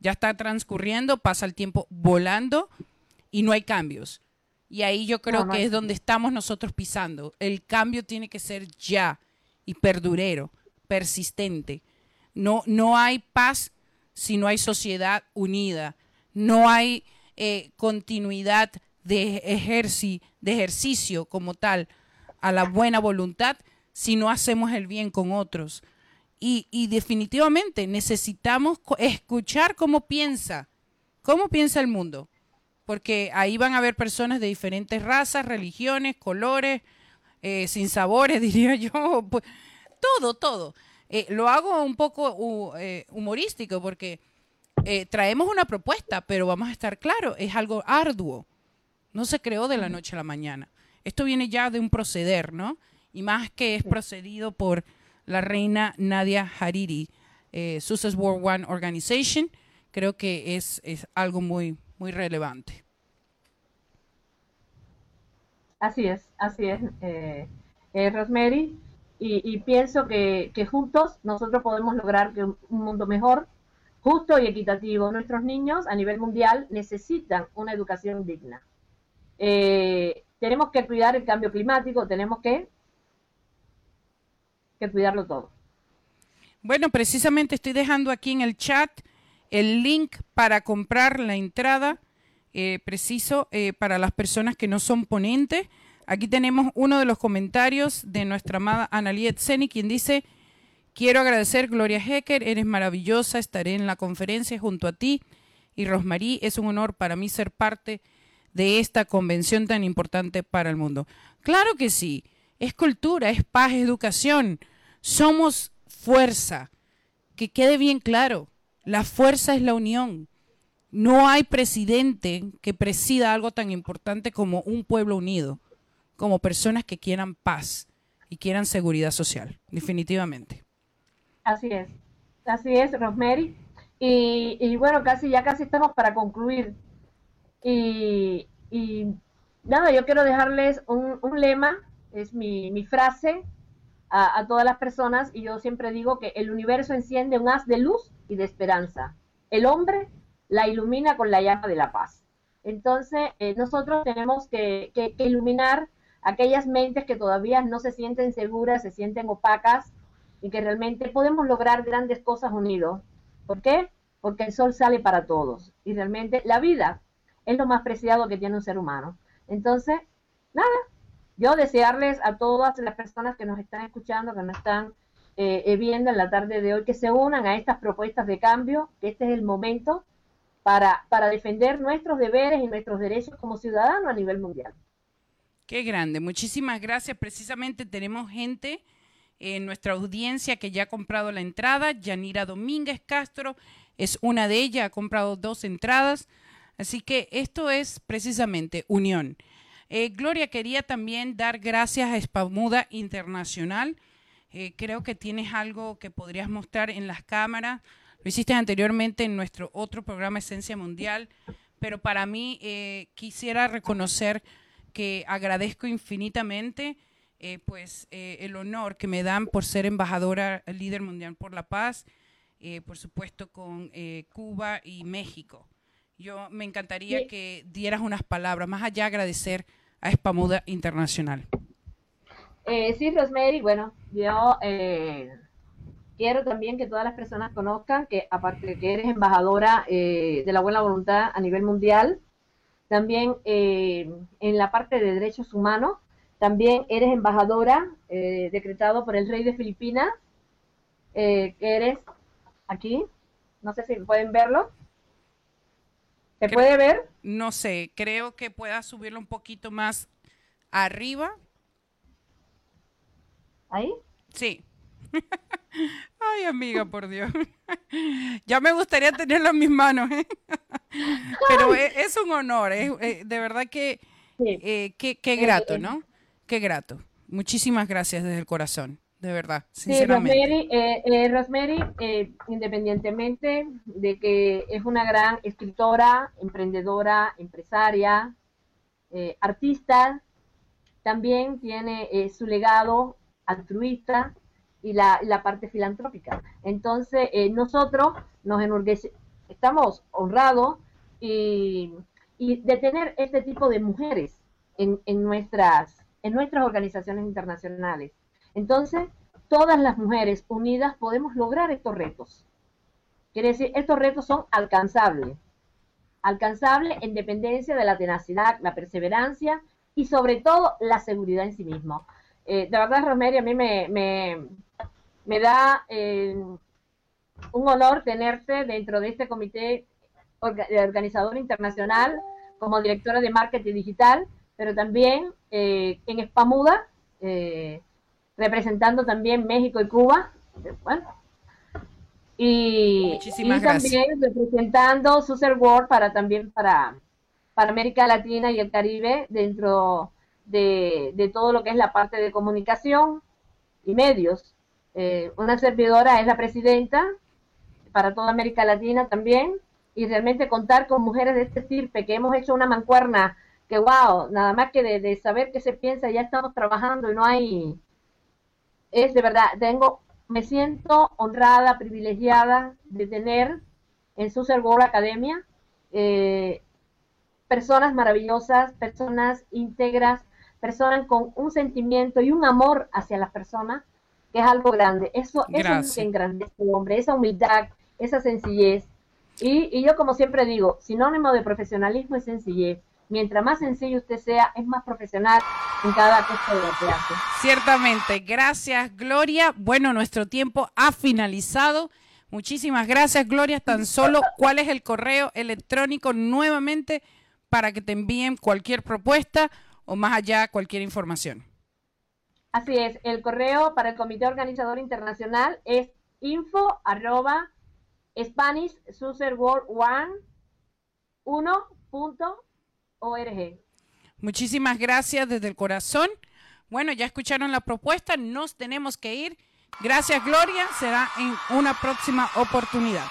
[SPEAKER 2] Ya está transcurriendo, pasa el tiempo volando y no hay cambios. Y ahí yo creo que es donde estamos nosotros pisando. El cambio tiene que ser ya y perdurero, persistente. No, no hay paz si no hay sociedad unida. No hay eh, continuidad de, ejercicio como tal a la buena voluntad si no hacemos el bien con otros. Y, definitivamente necesitamos escuchar cómo piensa, cómo piensa el mundo, porque ahí van a haber personas de diferentes razas, religiones, colores, eh, sin sabores, diría yo, pues, todo, todo. Eh, lo hago un poco eh, humorístico porque traemos una propuesta, pero vamos a estar claros, es algo arduo. No se creó de la noche a la mañana. Esto viene ya de un proceder, ¿no? y más que es procedido por la reina Nadia Hariri, eh, Success World One Organization, creo que es, es algo muy, muy relevante.
[SPEAKER 10] Así es, así es, eh, eh, Rosemary, y, pienso que, juntos nosotros podemos lograr que un, mundo mejor, justo y equitativo. Nuestros niños a nivel mundial necesitan una educación digna. tenemos que cuidar el cambio climático, tenemos que que cuidarlo todo.
[SPEAKER 2] Bueno, precisamente estoy dejando aquí en el chat el link para comprar la entrada eh, preciso eh, para las personas que no son ponentes. Aquí tenemos uno de los comentarios de nuestra amada Analiet Seni, quien dice, quiero agradecer Gloria Hecker, eres maravillosa, estaré en la conferencia junto a ti y Rosmarí, es un honor para mí ser parte de esta convención tan importante para el mundo. Claro que sí, es cultura, es paz, educación. Somos fuerza. Que quede bien claro, la fuerza es la unión. No hay presidente que presida algo tan importante como un pueblo unido, como personas que quieran paz y quieran seguridad social, definitivamente.
[SPEAKER 10] Así es, así es, Rosemary. Y, bueno, casi ya casi estamos para concluir. Y, nada, yo quiero dejarles un, un lema es mi, mi frase a, a, todas las personas y yo siempre digo que el universo enciende un haz de luz y de esperanza. El hombre la ilumina con la llama de la paz. Entonces, eh, nosotros tenemos que, que, iluminar aquellas mentes que todavía no se sienten seguras, se sienten opacas y que realmente podemos lograr grandes cosas unidos. ¿Por qué? Porque el sol sale para todos y realmente la vida es lo más preciado que tiene un ser humano. Entonces, nada, yo desearles a todas las personas que nos están escuchando, que nos están eh, eh, viendo en la tarde de hoy, que se unan a estas propuestas de cambio, que este es el momento para, para defender nuestros deberes y nuestros derechos como ciudadanos a nivel mundial.
[SPEAKER 2] Qué grande, muchísimas gracias. Precisamente tenemos gente en nuestra audiencia que ya ha comprado la entrada. Yanira Domínguez Castro es una de ellas, ha comprado dos entradas. Así que esto es precisamente unión. Eh, Gloria, quería también dar gracias a Espamuda Internacional. Eh, creo que tienes algo que podrías mostrar en las cámaras. Lo hiciste anteriormente en nuestro otro programa Esencia Mundial, pero para mí eh, quisiera reconocer que agradezco infinitamente pues el honor que me dan por ser embajadora líder mundial por la paz, por supuesto con Cuba y México. Yo me encantaría que dieras unas palabras, más allá agradecer a Espamuda Internacional.
[SPEAKER 10] Eh, sí, Rosemary, bueno, yo eh, quiero también que todas las personas conozcan que aparte de que eres embajadora eh, de la buena voluntad a nivel mundial, también eh, en la parte de derechos humanos, también eres embajadora decretado por el rey de Filipinas, que eres aquí, no sé si pueden verlo, ¿Se puede ver?
[SPEAKER 2] No sé, creo que pueda subirlo un poquito más arriba.
[SPEAKER 10] ¿Ahí?
[SPEAKER 2] Sí. Ay, amiga, por Dios. ya me gustaría tenerlo en mis manos, ¿eh? Pero es, es, un honor, es, eh, de verdad que
[SPEAKER 10] Sí.
[SPEAKER 2] eh, qué, qué grato, ¿no? Qué grato. Muchísimas gracias desde el corazón, de verdad,
[SPEAKER 10] Sí,
[SPEAKER 2] sinceramente.
[SPEAKER 10] Rosemary, eh, eh, Rosemary, eh, independientemente de que es una gran escritora, emprendedora, empresaria, eh, artista, también tiene eh, su legado altruista y la, la parte filantrópica. Entonces, eh, nosotros nos enorgullece, estamos honrados y, y de tener este tipo de mujeres en, en, nuestras, en nuestras organizaciones internacionales. Entonces, todas las mujeres unidas podemos lograr estos retos. Quiere decir, estos retos son alcanzables. Alcanzables en dependencia de la tenacidad, la perseverancia y sobre todo la seguridad en sí mismo. Eh, de verdad, Rosemary, a mí me, me, me da eh, un honor tenerte dentro de este comité orga- organizador internacional como directora de marketing digital, pero también eh, en Spamuda, eh, representando también México y Cuba. Bueno, y, y también representando Suser World para también para, para América Latina y el Caribe dentro de, de todo lo que es la parte de comunicación y medios. Eh, una servidora es la presidenta para toda América Latina también y realmente contar con mujeres de este estirpe que hemos hecho una mancuerna que wow, nada más que de, de saber qué se piensa ya estamos trabajando y no hay es de verdad, tengo, me siento honrada, privilegiada de tener en Suser World Academia eh, personas maravillosas, personas íntegras, personas con un sentimiento y un amor hacia las personas, que es algo grande. Eso, eso es lo que engrandece hombre, esa humildad, esa sencillez. Y, y yo como siempre digo, sinónimo de profesionalismo es sencillez. Mientras más sencillo usted sea, es más profesional en cada cosa de lo que hace.
[SPEAKER 2] Ciertamente, gracias Gloria. Bueno, nuestro tiempo ha finalizado. Muchísimas gracias Gloria. Tan solo, ¿cuál es el correo electrónico nuevamente para que te envíen cualquier propuesta o más allá cualquier información?
[SPEAKER 10] Así es, el correo para el Comité Organizador Internacional es info arroba Spanish Suser World One 1.org.
[SPEAKER 2] Muchísimas gracias desde el corazón. Bueno, ya escucharon la propuesta, nos tenemos que ir. Gracias Gloria, será en una próxima oportunidad.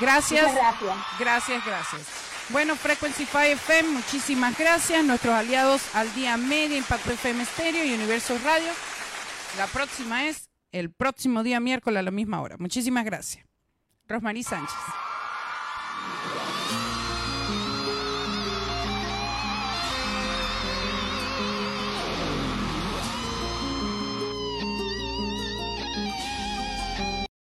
[SPEAKER 2] Gracias.
[SPEAKER 10] Gracias.
[SPEAKER 2] Gracias, gracias. Bueno, Frequency 5 FM, muchísimas gracias. Nuestros aliados al día media, Impacto FM Stereo y Universo Radio. La próxima es el próximo día miércoles a la misma hora. Muchísimas gracias. Rosmarie Sánchez.